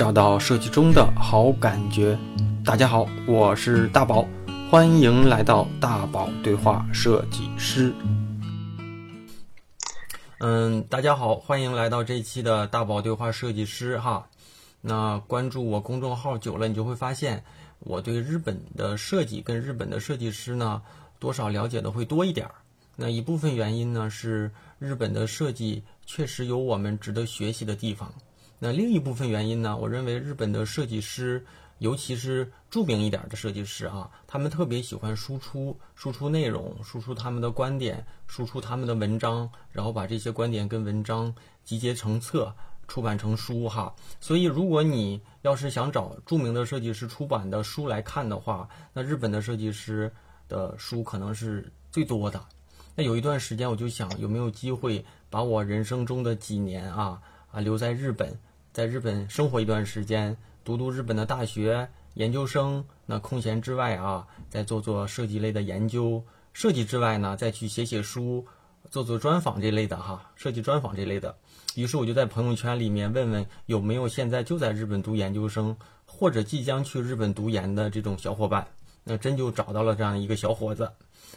找到设计中的好感觉。大家好，我是大宝，欢迎来到大宝对话设计师。嗯，大家好，欢迎来到这期的大宝对话设计师哈。那关注我公众号久了，你就会发现我对日本的设计跟日本的设计师呢，多少了解的会多一点儿。那一部分原因呢，是日本的设计确实有我们值得学习的地方。那另一部分原因呢，我认为日本的设计师，尤其是著名一点的设计师啊，他们特别喜欢输出、输出内容、输出他们的观点、输出他们的文章，然后把这些观点跟文章集结成册，出版成书哈。所以，如果你要是想找著名的设计师出版的书来看的话，那日本的设计师的书可能是最多的。那有一段时间，我就想有没有机会把我人生中的几年啊啊留在日本，在日本生活一段时间，读读日本的大学研究生。那空闲之外啊，再做做设计类的研究；设计之外呢，再去写写书，做做专访这类的哈，设计专访这类的。于是我就在朋友圈里面问问有没有现在就在日本读研究生，或者即将去日本读研的这种小伙伴。那真就找到了这样一个小伙子。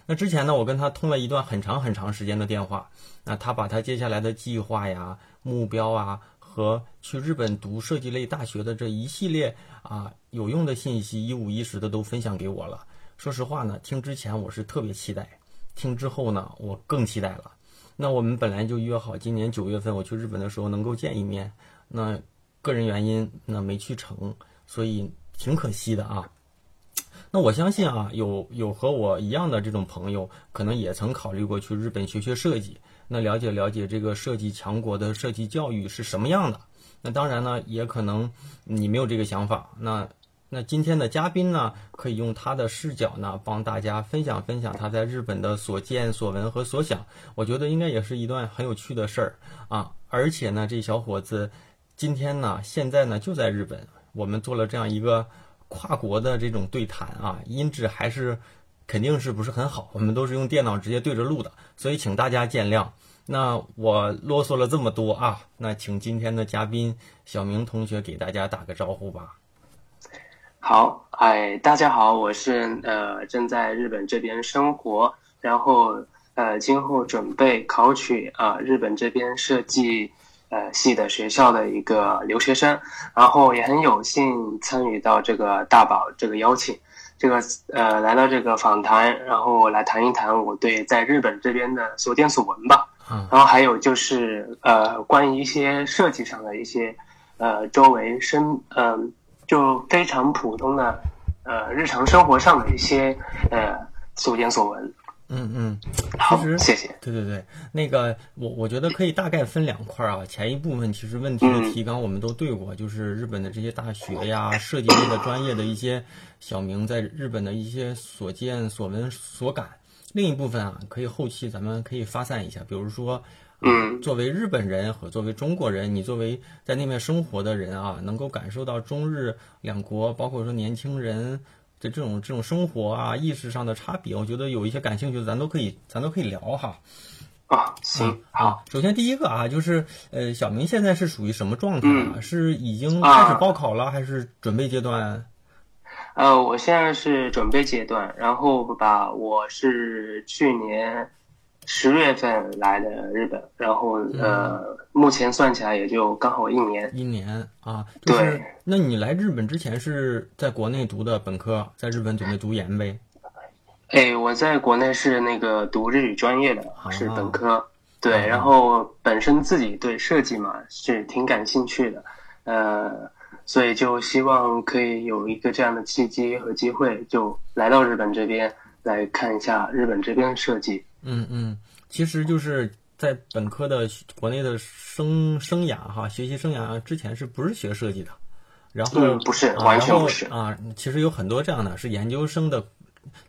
那之前呢，我跟他通了一段很长很长时间的电话。那他把他接下来的计划呀、目标啊，和去日本读设计类大学的这一系列啊有用的信息，一五一十的都分享给我了。说实话呢，听之前我是特别期待，听之后呢，我更期待了。那我们本来就约好今年九月份我去日本的时候能够见一面，那个人原因那没去成，所以挺可惜的啊。那我相信啊，有有和我一样的这种朋友，可能也曾考虑过去日本学学设计，那了解了解这个设计强国的设计教育是什么样的。那当然呢，也可能你没有这个想法。那那今天的嘉宾呢，可以用他的视角呢，帮大家分享分享他在日本的所见所闻和所想。我觉得应该也是一段很有趣的事儿啊。而且呢，这小伙子今天呢，现在呢就在日本，我们做了这样一个。跨国的这种对谈啊，音质还是肯定是不是很好。我们都是用电脑直接对着录的，所以请大家见谅。那我啰嗦了这么多啊，那请今天的嘉宾小明同学给大家打个招呼吧。好，哎，大家好，我是呃正在日本这边生活，然后呃今后准备考取啊日本这边设计。呃，系的学校的一个留学生，然后也很有幸参与到这个大宝这个邀请，这个呃来到这个访谈，然后来谈一谈我对在日本这边的所见所闻吧。嗯，然后还有就是呃关于一些设计上的一些呃周围生嗯就非常普通的呃日常生活上的一些呃所见所闻。嗯嗯，好，谢谢。对对对，那个我我觉得可以大概分两块啊。前一部分其实问题的提纲我们都对过，就是日本的这些大学呀、设计类的专业的一些小明在日本的一些所见所闻所感。另一部分啊，可以后期咱们可以发散一下，比如说，嗯，作为日本人和作为中国人，你作为在那边生活的人啊，能够感受到中日两国，包括说年轻人。这这种这种生活啊，意识上的差别，我觉得有一些感兴趣的，咱都可以，咱都可以聊哈。啊，行，好。首先第一个啊，就是呃，小明现在是属于什么状态啊？是已经开始报考了，还是准备阶段？呃，我现在是准备阶段，然后吧，我是去年。十月份来的日本，然后呃，目前算起来也就刚好一年。一年啊，对。那你来日本之前是在国内读的本科，在日本准备读研呗？哎，我在国内是那个读日语专业的，是本科。对，然后本身自己对设计嘛是挺感兴趣的，呃，所以就希望可以有一个这样的契机和机会，就来到日本这边来看一下日本这边设计。嗯嗯，其实就是在本科的国内的生生涯哈，学习生涯之前是不是学设计的？然后不是，完全不是啊。其实有很多这样的，是研究生的，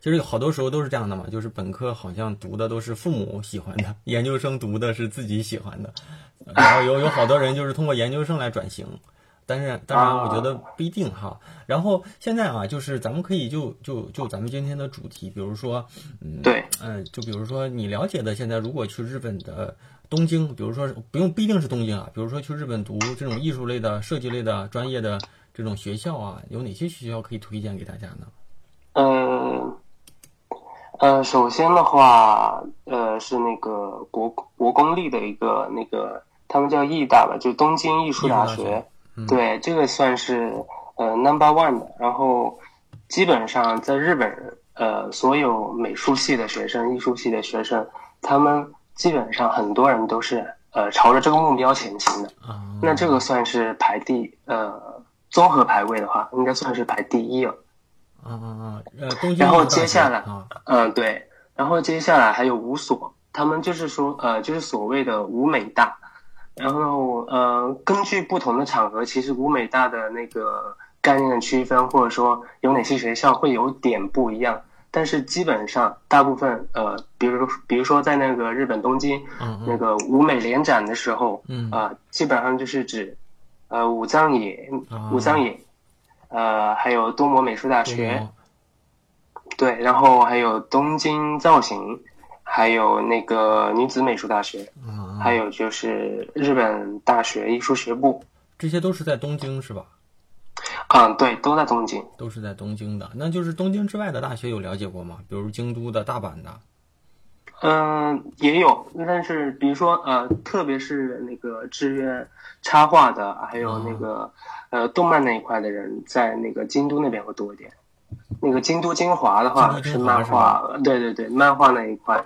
其实有好多时候都是这样的嘛。就是本科好像读的都是父母喜欢的，研究生读的是自己喜欢的，然后有有好多人就是通过研究生来转型。但是当然，我觉得不一定哈。然后现在啊，就是咱们可以就就就咱们今天的主题，比如说，嗯，对，嗯，就比如说你了解的，现在如果去日本的东京，比如说不用不一定是东京啊，比如说去日本读这种艺术类的、设计类的专业的这种学校啊，有哪些学校可以推荐给大家呢？嗯，呃，首先的话，呃，是那个国国公立的一个那个，他们叫艺大吧，就东京艺术大学。对，这个算是呃 number one 的。然后基本上在日本，呃，所有美术系的学生、艺术系的学生，他们基本上很多人都是呃朝着这个目标前行的。那这个算是排第呃综合排位的话，应该算是排第一了。啊啊啊！然后接下来，嗯，对，然后接下来还有五所，他们就是说呃，就是所谓的五美大。然后呃，根据不同的场合，其实舞美大的那个概念的区分，或者说有哪些学校会有点不一样。但是基本上大部分呃，比如比如说在那个日本东京，那个舞美联展的时候，啊，基本上就是指呃武藏野、武藏野，呃，还有多摩美术大学，对，然后还有东京造型。还有那个女子美术大学，还有就是日本大学艺术学部，这些都是在东京是吧？嗯，对，都在东京，都是在东京的。那就是东京之外的大学有了解过吗？比如京都的大阪的？嗯，也有，但是比如说呃，特别是那个志愿插画的，还有那个呃动漫那一块的人，在那个京都那边会多一点。那个京都精华的话是漫画，对对对，漫画那一块。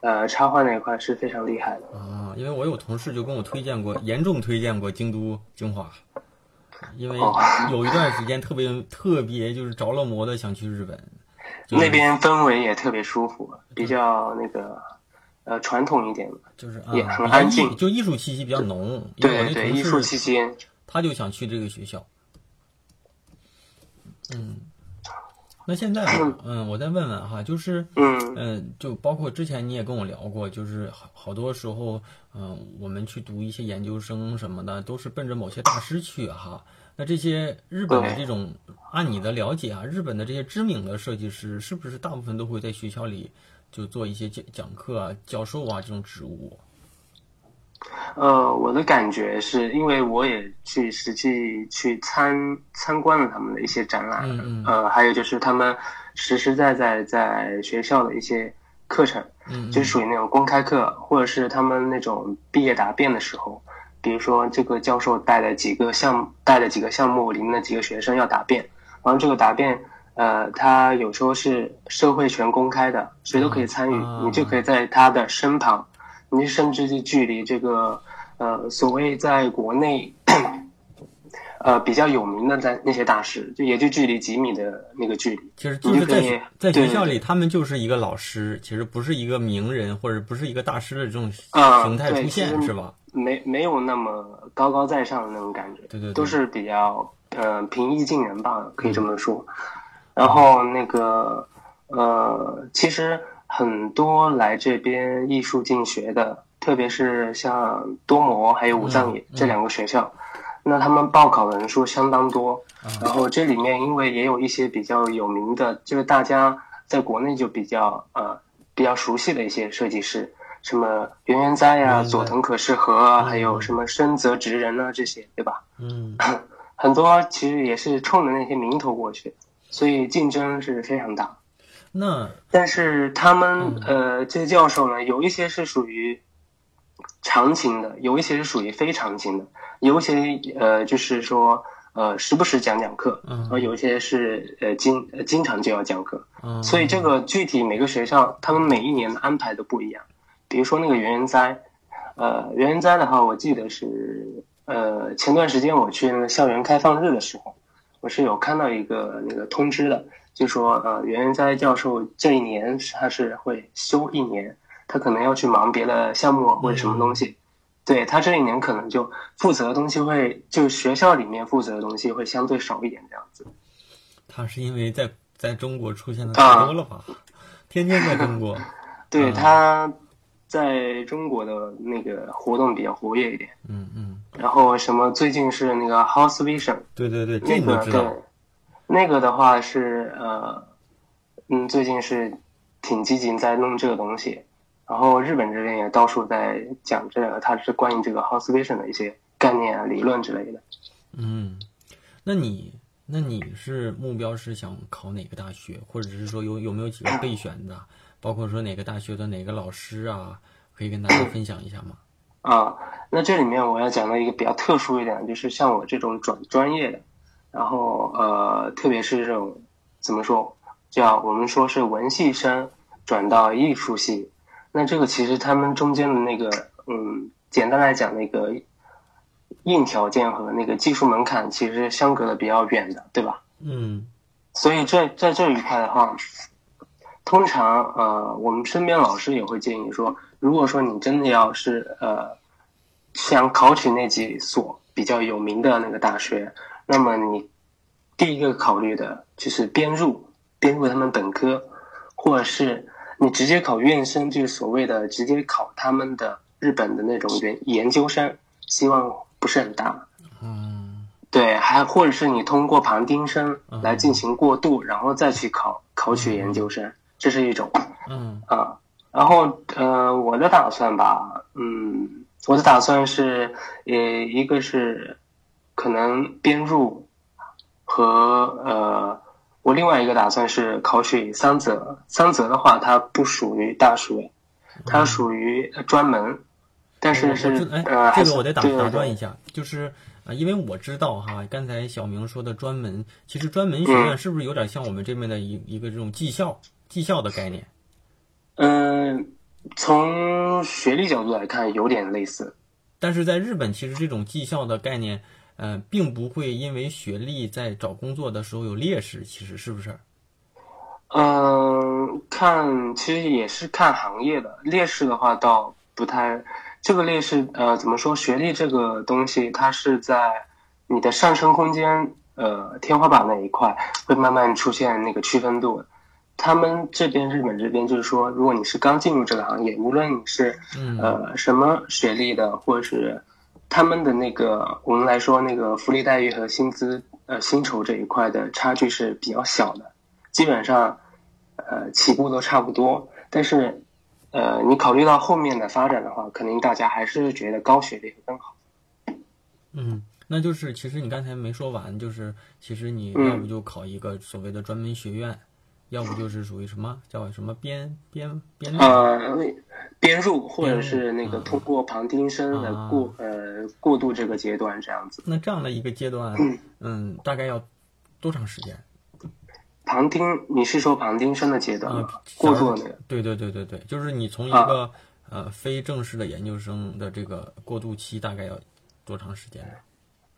呃，插画那一块是非常厉害的啊，因为我有同事就跟我推荐过，严重推荐过京都精华，因为有一段时间特别特别就是着了魔的想去日本，那边氛围也特别舒服，比较那个呃传统一点，就是也很安静，就艺术气息比较浓。对对，艺术气息，他就想去这个学校，嗯。那现在，嗯，我再问问哈，就是，嗯，就包括之前你也跟我聊过，就是好好多时候，嗯，我们去读一些研究生什么的，都是奔着某些大师去哈。那这些日本的这种，按你的了解啊，日本的这些知名的设计师，是不是大部分都会在学校里就做一些讲讲课啊、教授啊这种职务？呃，我的感觉是因为我也去实际去参参观了他们的一些展览，呃，还有就是他们实实在在在学校的一些课程，嗯就是属于那种公开课，或者是他们那种毕业答辩的时候，比如说这个教授带了几个项目，带了几个项目里面的几个学生要答辩，然后这个答辩，呃，他有时候是社会全公开的，谁都可以参与，你就可以在他的身旁。你甚至就距离这个呃所谓在国内呃比较有名的在那些大师，就也就距离几米的那个距离。其实就是在在学校里，他们就是一个老师，其实不是一个名人或者不是一个大师的这种形态出现，是吧？没没有那么高高在上的那种感觉，对对，都是比较呃平易近人吧，可以这么说。然后那个呃，其实。很多来这边艺术进学的，特别是像多摩还有武藏野这两个学校，那他们报考的人数相当多。然后这里面因为也有一些比较有名的，就是大家在国内就比较呃比较熟悉的一些设计师，什么原研哉呀、佐藤可士和啊，还有什么深泽直人啊这些，对吧？嗯，很多其实也是冲着那些名头过去，所以竞争是非常大。那但是他们呃，这些教授呢，有一些是属于常情的，有一些是属于非常情的，有一些呃，就是说呃，时不时讲讲课，嗯，有一些是呃经经常就要讲课，嗯，所以这个具体每个学校他们每一年的安排都不一样。比如说那个袁元哉，呃，袁元哉的话，我记得是呃前段时间我去那个校园开放日的时候，我是有看到一个那个通知的。就说呃，袁元哉教授这一年他是会休一年，他可能要去忙别的项目或者什么东西，对他这一年可能就负责的东西会就学校里面负责的东西会相对少一点这样子。他是因为在在中国出现的太多了吧？天天在中国。对，他在中国的那个活动比较活跃一点。嗯嗯。然后什么最近是那个 House Vision。对对对，这个对。那个的话是呃，嗯，最近是挺积极在弄这个东西，然后日本这边也到处在讲这个，它是关于这个 house vision 的一些概念啊、理论之类的。嗯，那你那你是目标是想考哪个大学，或者是说有有没有几个备选的？包括说哪个大学的哪个老师啊，可以跟大家分享一下吗？啊，那这里面我要讲到一个比较特殊一点，就是像我这种转专业的，然后呃，特别是这种怎么说，叫我们说是文系生转到艺术系，那这个其实他们中间的那个，嗯，简单来讲，那个硬条件和那个技术门槛其实相隔的比较远的，对吧？嗯所以在在这一块的话，通常呃，我们身边老师也会建议说，如果说你真的要是呃想考取那几所比较有名的那个大学，那么你第一个考虑的就是编入，编入他们本科，或者是你直接考院生，就是所谓的直接考他们的日本的那种研研究生，希望不是很大。嗯对，还或者是你通过旁听生来进行过渡，然后再去考考取研究生，这是一种嗯啊。然后呃，我的打算吧，嗯，我的打算是，呃，一个是编入和呃，我另外一个打算是考取桑泽。桑泽的话，它不属于大学，它属于专门，但是是知哎，呃，这个我得打打断一下，就是啊、因为我知道哈，刚才小明说的专门，其实专门学院是不是有点像我们这边的一一个这种技校技校的概念？嗯，从学历角度来看，有点类似。但是在日本，其实这种技校的概念，呃，并不会因为学历在找工作的时候有劣势，其实是不是？嗯，看其实也是看行业的劣势的话，倒不太。这个劣势，呃，怎么说？学历这个东西，它是在你的上升空间，呃，天花板那一块会慢慢出现那个区分度。他们这边日本这边就是说，如果你是刚进入这个行业，无论你是呃什么学历的，或者是他们的那个我们来说那个福利待遇和薪资呃薪酬这一块的差距是比较小的，基本上呃起步都差不多。但是呃你考虑到后面的发展的话，肯定大家还是觉得高学历会更好。嗯，那就是其实你刚才没说完，就是其实你嗯要不就考一个所谓的专门学院，要不就是属于什么叫什么编编编入呃，编入或者是那个啊通过旁听生来啊过呃过渡这个阶段这样子。那这样的一个阶段，嗯，大概要多长时间？旁听，你是说旁听生的阶段吗啊？过渡的那个？对对对对对，就是你从一啊个、呃非正式的研究生的这个过渡期，大概要多长时间呢？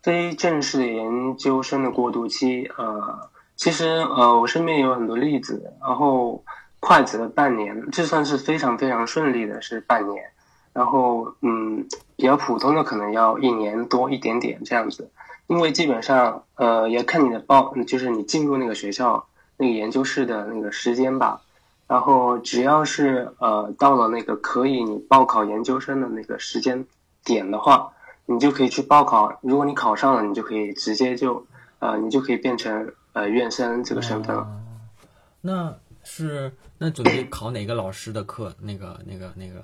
非正式的研究生的过渡期，呃，其实呃，我身边有很多例子，然后快则半年，这算是非常非常顺利的，是半年。然后嗯，比较普通的可能要一年多一点点这样子，因为基本上呃也看你的报，就是你进入那个学校那个研究室的那个时间吧。然后只要是呃到了那个可以你报考研究生的那个时间点的话，你就可以去报考。如果你考上了，你就可以直接就呃你就可以变成呃院生这个身份了。那是那准备考哪个老师的课？那个那个那个，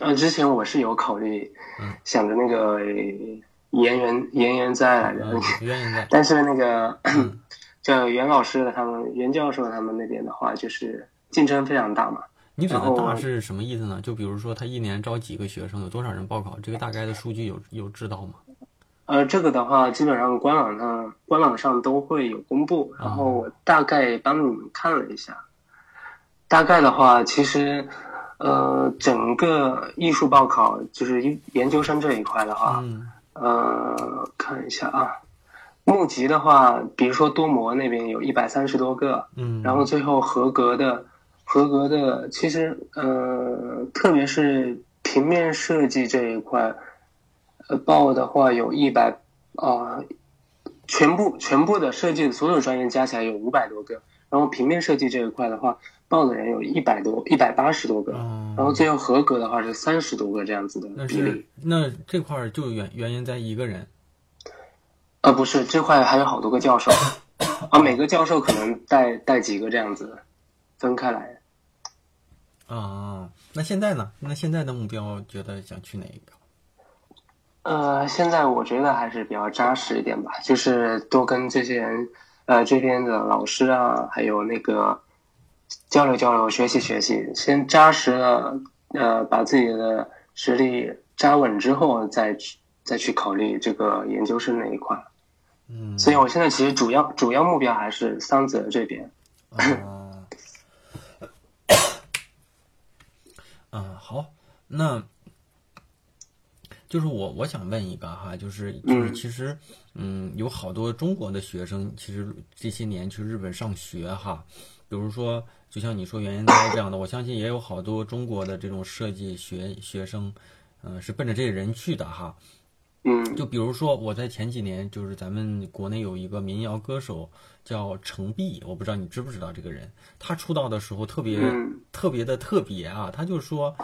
呃，之前我是有考虑嗯，想着那个呃岩原岩原在来着，嗯，原因在 但是那个 叫袁老师的他们袁教授他们那边的话，就是竞争非常大嘛。你指的大是什么意思呢？就比如说他一年招几个学生，有多少人报考，这个大概的数据有有知道吗？呃，这个的话，基本上官网上官网上都会有公布，然后我大概帮你们看了一下。大概的话，其实，呃，整个艺术报考就是一研究生这一块的话，嗯呃，看一下啊，募集的话，比如说多模那边有一百三十多个，嗯，然后最后合格的，合格的，其实呃，特别是平面设计这一块，呃，报的话有一百啊，全部全部的设计的所有专业加起来有五百多个，然后平面设计这一块的话，报的人有一百多，一百八十多个，哦然后最后合格的话是三十多个这样子的那比例是。那这块就原原因在一个人，呃，不是，这块还有好多个教授，啊，每个教授可能带带几个这样子，分开来。啊，那现在呢？那现在的目标觉得想去哪一个？呃，现在我觉得还是比较扎实一点吧，就是多跟这些人，呃，这边的老师啊，还有那个交流交流，学习学习，先扎实了，呃，把自己的实力扎稳之后，再去再去考虑这个研究生那一块。嗯，所以我现在其实主要主要目标还是桑泽这边。啊，啊，好，那就是我我想问一个哈，就是就是嗯其实嗯，有好多中国的学生，其实这些年去日本上学哈，比如说就像你说原研哉这样的，我相信也有好多中国的这种设计学学生，嗯、是奔着这个人去的哈。嗯就比如说，我在前几年，就是咱们国内有一个民谣歌手叫程璧，我不知道你知不知道这个人。他出道的时候特别、嗯特别的特别啊，他就说，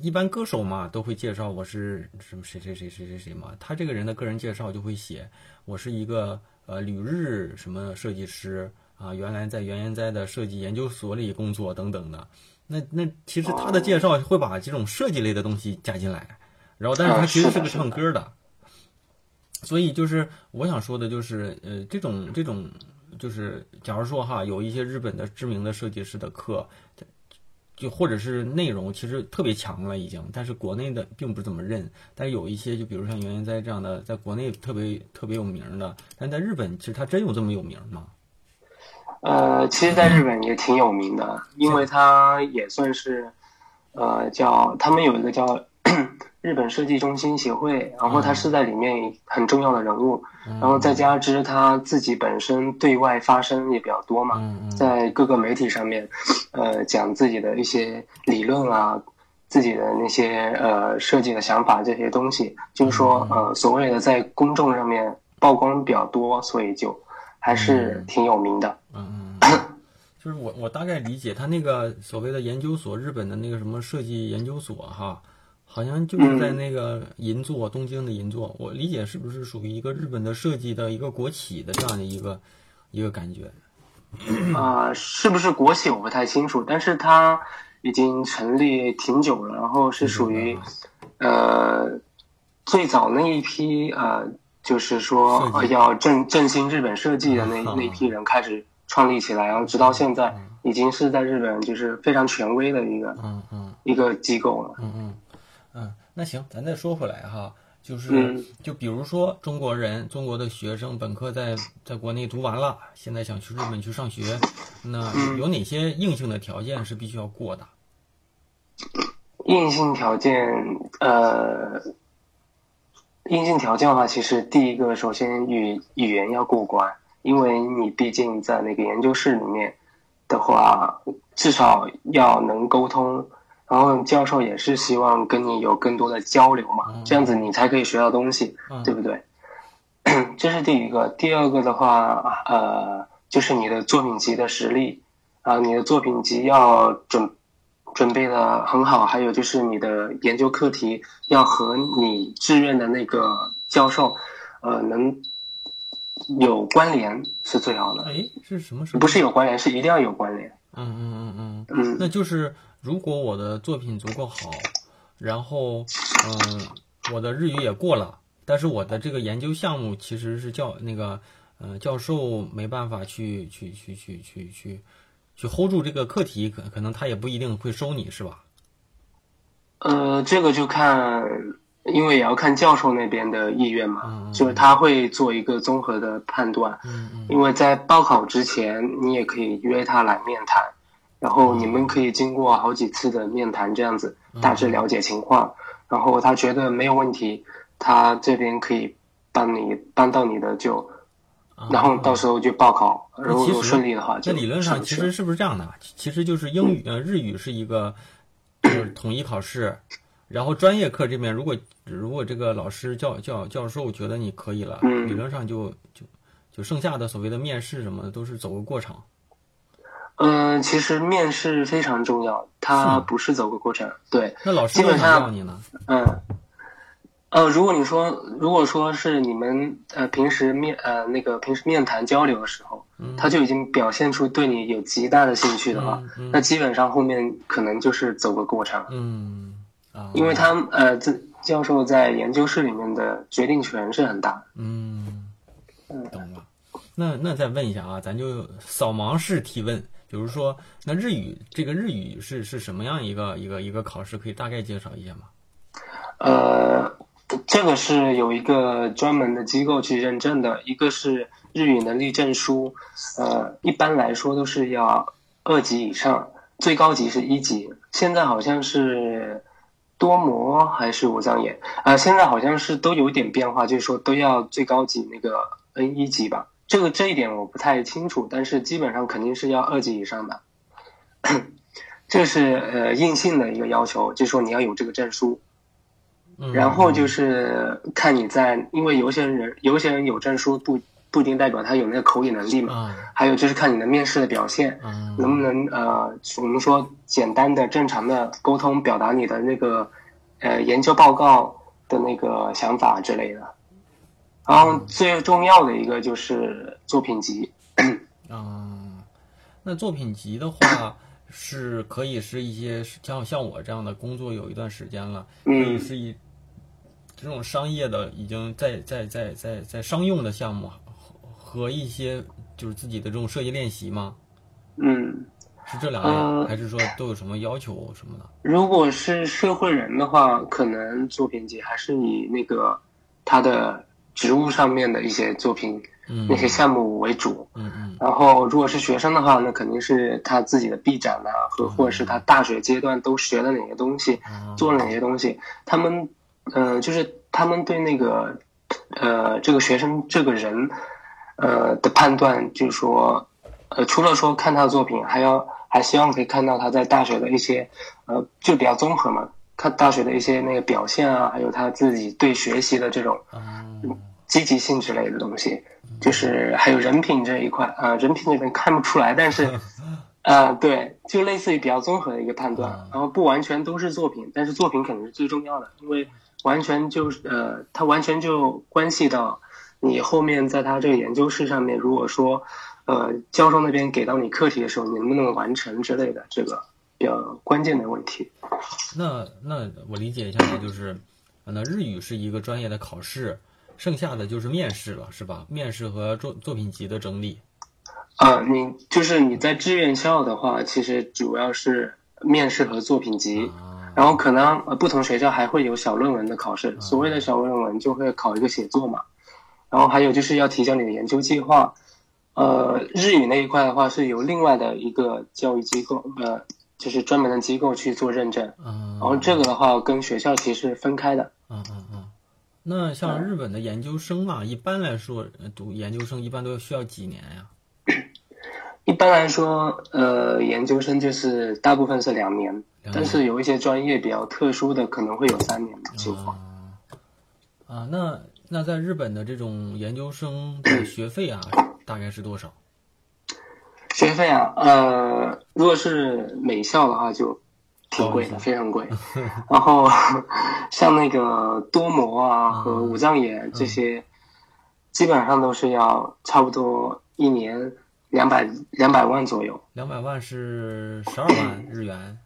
一般歌手嘛都会介绍我是什么谁谁谁谁谁谁嘛，他这个人的个人介绍就会写我是一个呃旅日什么设计师啊，原来在原研哉的设计研究所里工作等等的。那那其实他的介绍会把这种设计类的东西加进来，然后但是他啊其实是个唱歌的。所以就是我想说的，就是呃，这种这种就是，假如说哈，有一些日本的知名的设计师的课，就或者是内容其实特别强了已经，但是国内的并不是怎么认。但是有一些，就比如像原研哉这样的，在国内特别特别有名的，但在日本其实他真有这么有名吗？呃，其实，在日本也挺有名的，因为他也算是，呃，叫他们有一个叫 日本设计中心协会，然后他是在里面很重要的人物，然后再加之他自己本身对外发声也比较多嘛，在各个媒体上面，呃，讲自己的一些理论啊，自己的那些呃设计的想法这些东西，就是说呃所谓的在公众上面曝光比较多，所以就还是挺有名的。嗯嗯，就是我我大概理解他那个所谓的研究所，日本的那个什么设计研究所哈，好像就是在那个银座，东京的银座，我理解是不是属于一个日本的设计的一个国企的这样的一个一个感觉？啊、是不是国企我不太清楚，但是它已经成立挺久了，然后是属于呃最早那一批呃，就是说要振振兴日本设计的那嗯那批人开始创立起来，然后直到现在已经是在日本就是非常权威的一个嗯嗯。一个机构了。嗯嗯嗯，那行，咱再说回来哈，就是、嗯就比如说中国人，中国的学生本科在在国内读完了，现在想去日本去上学，那嗯有哪些硬性的条件是必须要过的？硬性条件，呃，硬性条件的话，其实第一个首先语语言要过关，因为你毕竟在那个研究室里面的话，至少要能沟通，然后教授也是希望跟你有更多的交流嘛，这样子你才可以学到东西，嗯对不对？这是第一个。第二个的话，呃，就是你的作品集的实力啊、你的作品集要准准备的很好，还有就是你的研究课题要和你志愿的那个教授，呃，能有关联是最好的。哎，是什么时候？不是有关联，是一定要有关联。嗯嗯嗯嗯，嗯，那就是如果我的作品足够好，然后嗯，我的日语也过了，但是我的这个研究项目其实是教那个呃教授没办法去去去去去去去 hold 住这个课题，可可能他也不一定会收你，是吧？呃，这个就看，因为也要看教授那边的意愿嘛，就是他会做一个综合的判断。嗯嗯因为在报考之前，你也可以约他来面谈，然后你们可以经过好几次的面谈，这样子大致了解情况，然后他觉得没有问题，他这边可以帮你帮到你的就，啊然后到时候就报考，如果顺利的话就那理论上其实是不是这样的？其其实就是英语呃日语是一个就是统一考试，然后专业课这边如果如果这个老师教教教授觉得你可以了，嗯理论上就就就剩下的所谓的面试什么的都是走个过场。嗯，其实面试非常重要，它不是走个过程，对，那老师基本上要你呢？嗯，呃，如果你说，如果说是你们呃平时面呃那个平时面谈交流的时候，他就已经表现出对你有极大的兴趣的话，那基本上后面可能就是走个过场。嗯啊，因为他呃这教授在研究室里面的决定权是很大的。嗯，懂了。那那再问一下啊，咱就扫盲式提问，比如说那日语这个日语是是什么样一个一个一个考试，可以大概介绍一下吗？呃。这个是有一个专门的机构去认证的，一个是日语能力证书，呃，一般来说都是要二级以上，最高级是一级。现在好像是多模还是五脏眼，呃，现在好像是都有点变化，就是说都要最高级那个 N 一级吧。这个这一点我不太清楚，但是基本上肯定是要二级以上的。这是呃硬性的一个要求，就是说你要有这个证书。然后就是看你在，因为有些人有些人有证书不不一定代表他有那个口语能力嘛。还有就是看你的面试的表现，能不能呃，我们说简单的正常的沟通表达你的那个呃研究报告的那个想法之类的。然后最重要的一个就是作品集。嗯，那作品集的话。是可以是一些像像我这样的工作有一段时间了，可以是一这种商业的已经在在在在在商用的项目和一些就是自己的这种设计练习吗？嗯，是这两样，还是说都有什么要求什么的？如果是社会人的话，可能作品集还是以那个他的职务上面的一些作品。那些项目为主，嗯嗯，然后如果是学生的话，那肯定是他自己的臂展啊，和或者是他大学阶段都学了哪些东西，做了哪些东西，他们，呃，就是他们对那个，呃，这个学生这个人，呃的判断，就是说，呃，除了说看他的作品，还要还希望可以看到他在大学的一些，呃，就比较综合嘛，看大学的一些那个表现啊，还有他自己对学习的这种，积极性之类的东西。就是还有人品这一块啊，人品这边看不出来，但是，啊，对，就类似于比较综合的一个判断，然后不完全都是作品，但是作品肯定是最重要的，因为完全就是呃，它完全就关系到你后面在他这个研究室上面，如果说呃教授那边给到你课题的时候，你能不能完成之类的这个比较关键的问题。那那我理解一下，就是，那日语是一个专业的考试。剩下的就是面试了，是吧？面试和作作品集的整理。啊，你就是你在志愿校的话，其实主要是面试和作品集，然后可能呃不同学校还会有小论文的考试。所谓的小论文就会考一个写作嘛，然后还有就是要提交你的研究计划。呃，日语那一块的话是由另外的一个教育机构，呃，就是专门的机构去做认证。然后这个的话跟学校其实分开的。嗯嗯嗯。那像日本的研究生啊，一般来说读研究生一般都需要几年呀？一般来说，呃，研究生就是大部分是两年，但是有一些专业比较特殊的，可能会有三年的情况。啊，那那在日本的这种研究生的学费啊，大概是多少？学费啊，呃，如果是美校的话就。挺贵的，非常贵。然后 像那个多模啊和五脏眼这些，基本上都是要差不多一年两百两百万左右。两百万是十二万 日元。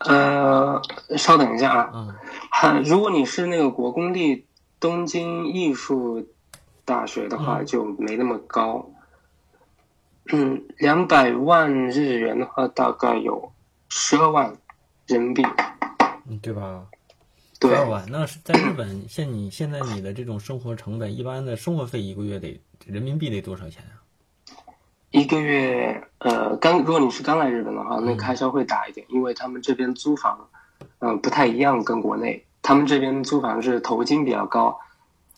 呃，稍等一下啊。嗯。如果你是那个国公立东京艺术大学的话，就没那么高。嗯，两百万日元的话，大概有十二万。人民币，嗯，对吧？十二万，那是在日本，现你现在你的这种生活成本，一般的生活费一个月得人民币得多少钱啊？一个月，呃，刚如果你是刚来日本的话，那开销会大一点，因为他们这边租房，嗯，不太一样，跟国内，他们这边租房是头金比较高，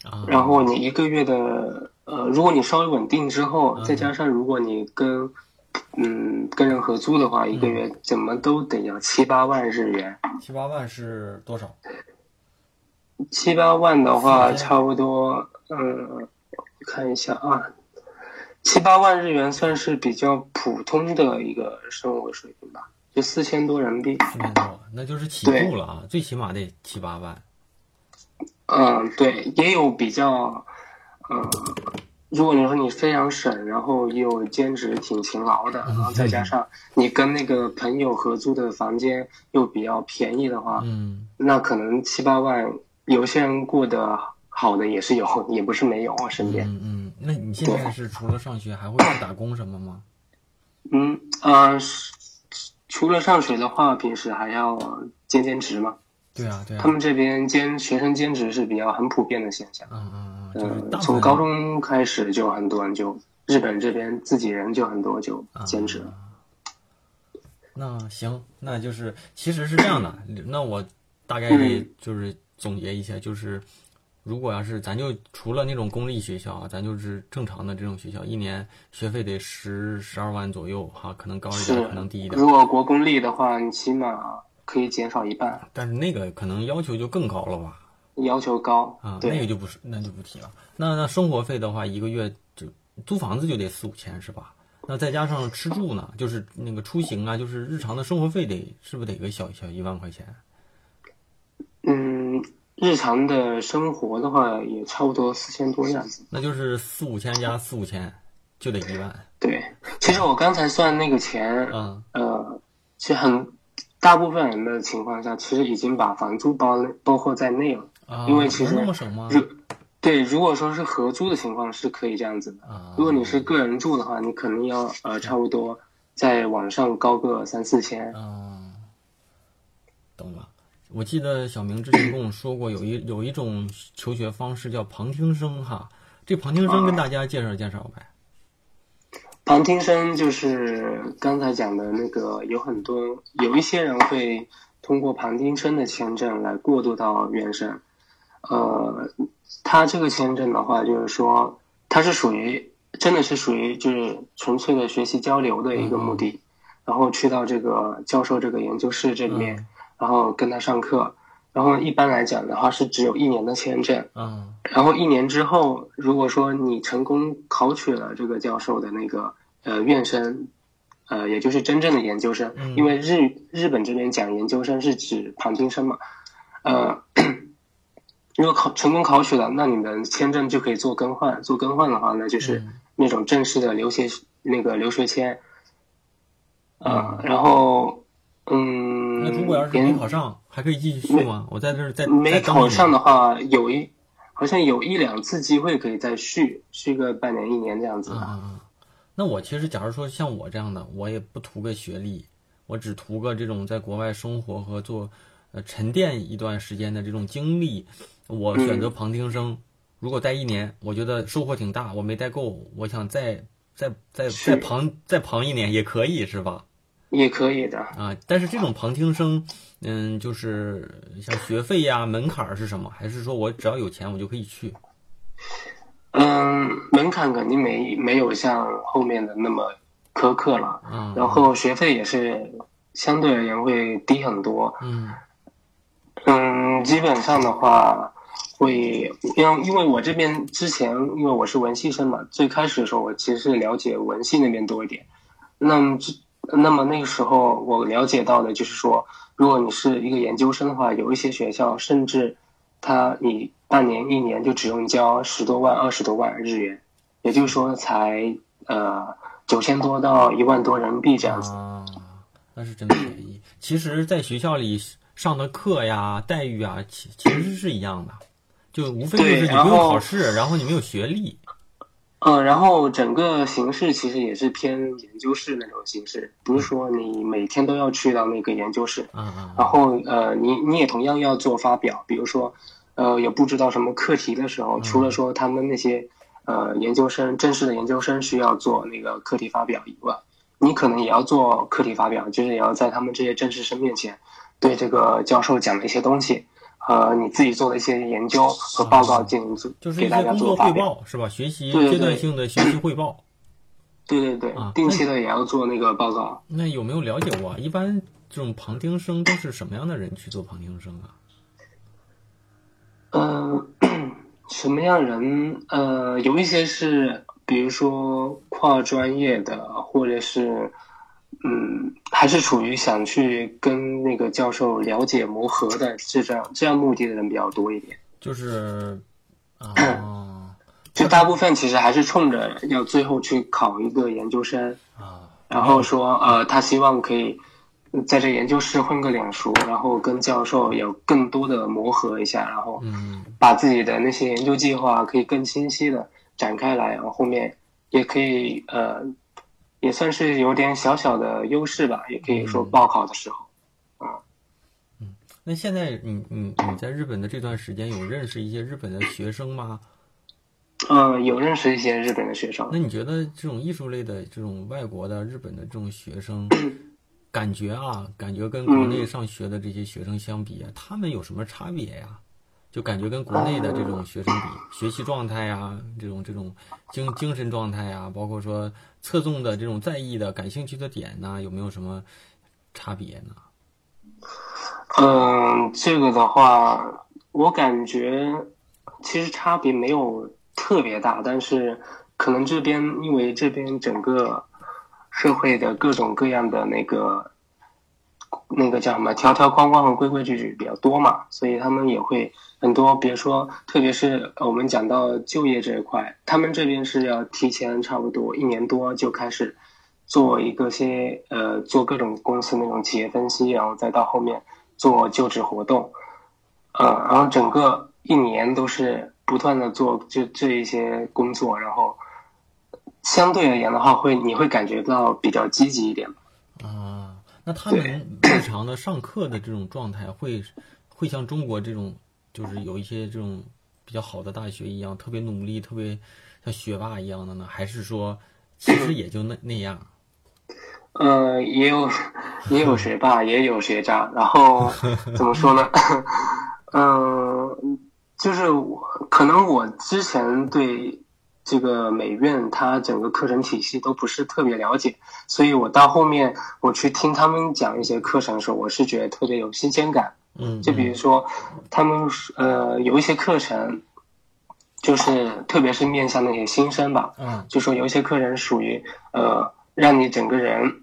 啊，然后你一个月的，呃，如果你稍微稳定之后，再加上如果你跟嗯，跟人合租的话，一个月怎么都得要七八万日元。七八万是多少？七八万的话，差不多，嗯，看一下啊，七八万日元算是比较普通的一个生活水平吧，就四千多人民币。四千多，那就是起步了啊，最起码得七八万。嗯，对，也有比较，呃，如果你说你非常省，然后又兼职挺勤劳的，然后再加上你跟那个朋友合租的房间又比较便宜的话，嗯那可能七八万，有些人过得好的也是有，也不是没有，啊身边。嗯嗯，那你现在是除了上学还会去打工什么吗？嗯呃，是除了上学的话，平时还要兼兼职嘛。对啊对啊他，们这边兼学生兼职是比较很普遍的现象。嗯嗯嗯，就是从高中开始就很多人就日本这边自己人就很多就兼职了。那行，那就是其实是这样的。那我大概嗯就是总结一下，就是如果要是咱就除了那种公立学校啊，咱就是正常的这种学校，一年学费得十十二万左右哈，可能高一点，可能低一点如。果国公立的话，你起码可以减少一半，但是那个可能要求就更高了吧？要求高。啊，那个就不是，那就不提了。那那生活费的话，一个月就租房子就得四五千是吧？那再加上吃住呢，就是那个出行啊，就是日常的生活费得是不是得个小小一万块钱？嗯，日常的生活的话也差不多四千多样子。那就是四五千加四五千就得一万。对，其实我刚才算那个钱，嗯呃，其实很大部分人的情况下，其实已经把房租包包括在内了。啊，因为其实对，如果说是合租的情况是可以这样子的。啊，如果你是个人住的话，你可能要呃差不多在网上高个三四千。啊，懂了。我记得小明之前跟我说过，有一有一种求学方式叫旁听生哈。这旁听生跟大家介绍介绍呗。旁听生就是刚才讲的那个，有很多有一些人会通过旁听生的签证来过渡到原生。呃，他这个签证的话，就是说它是属于真的是属于就是纯粹的学习交流的一个目的，然后去到这个教授这个研究室这里面，嗯。然后跟他上课。然后一般来讲的话是只有一年的签证，嗯。然后一年之后，如果说你成功考取了这个教授的那个呃院生，呃，也就是真正的研究生，嗯。因为日日本这边讲研究生是指旁听生嘛，呃，如果考成功考取了，那你们签证就可以做更换，做更换的话，那就是嗯那种正式的留学那个留学签，呃，然后嗯，那如果要是没研考上，还可以继续续吗？我在这儿再再没考上的话，有一好像有一两次机会可以再续，续个半年一年这样子啊！那我其实假如说像我这样的，我也不图个学历，我只图个这种在国外生活和做呃沉淀一段时间的这种经历。我选嗯择旁听生，如果待一年，我觉得收获挺大，我没待够，我想再再再是再旁再旁一年也可以是吧？也可以的。啊，但是这种旁听生，嗯，就是像学费呀、门槛儿是什么？还是说我只要有钱我就可以去？嗯，门槛肯定没没有像后面的那么苛刻了，嗯，然后学费也是相对而言会低很多。嗯嗯，基本上的话会，因为因为我这边之前因为我是文系生嘛，最开始的时候我其实是了解文系那边多一点。那么这那么那个时候我了解到的就是说，如果你是一个研究生的话，有一些学校甚至他你半年一年就只用交十多万、二十多万日元，也就是说才呃九千多到一万多人民币这样子。那是真便宜。其实，在学校里上的课呀、待遇啊，其其实是一样的，就无非就是你不用考试，然后你没有学历。嗯，然后整个形式其实也是偏研究室那种形式，不是说你每天都要去到那个研究室。嗯嗯然后呃，你你也同样要做发表，比如说呃有布置到什么课题的时候，除了说他们那些呃研究生正式的研究生需要做那个课题发表以外，你可能也要做课题发表，就是也要在他们这些正式生面前对这个教授讲的一些东西和你自己做的一些研究和报告进行做就是一给大家些工作汇做发表。报是吧？学习阶段性的学习汇报。对对对啊，定期的也要做那个报告。那有没有了解过啊？一般这种旁听生都是什么样的人去做旁听生啊？呃，什么样人？呃，有一些是，比如说跨专业的，或者是，嗯，还是处于想去跟那个教授了解磨合的这样这样目的的人比较多一点。就是啊，就大部分其实还是冲着要最后去考一个研究生啊，然后说呃，他希望可以在这研究室混个脸熟，然后跟教授有更多的磨合一下，然后嗯把自己的那些研究计划可以更清晰的展开来，然后后面也可以呃，也算是有点小小的优势吧，也可以说嗯报考的时候。啊，嗯那现在你你你在日本的这段时间有认识一些日本的学生吗？嗯，有认识一些日本的学生那，你觉得这种艺术类的这种外国的日本的这种学生，感觉啊，感觉跟国内上学的这些学生相比啊，他们有什么差别呀？就感觉跟国内的这种学生比，学习状态呀，这种这种精精神状态呀，包括说侧重的这种在意的、感兴趣的点呢，有没有什么差别呢？嗯，这个的话，我感觉其实差别没有特别大，但是可能这边因为这边整个社会的各种各样的那个那个叫什么条条框框和规规矩矩比较多嘛，所以他们也会很多，比如说，特别是我们讲到就业这一块，他们这边是要提前差不多一年多就开始做一个些呃做各种公司那种企业分析，然后再到后面做就职活动，呃，然后整个一年都是不断的做这这一些工作，然后相对而言的话，会你会感觉到比较积极一点。嗯，那他们日常的上课的这种状态会会像中国这种，就是有一些这种比较好的大学一样，特别努力，特别像学霸一样的呢？还是说其实也就那那样？呃，也有也有学霸，也有学渣，然后 怎么说呢？嗯、就是我可能我之前对这个美院它整个课程体系都不是特别了解，所以我到后面我去听他们讲一些课程的时候，我是觉得特别有新鲜感。嗯，就比如说，他们呃有一些课程，就是特别是面向那些新生吧，嗯就说有一些课程属于呃，让你整个人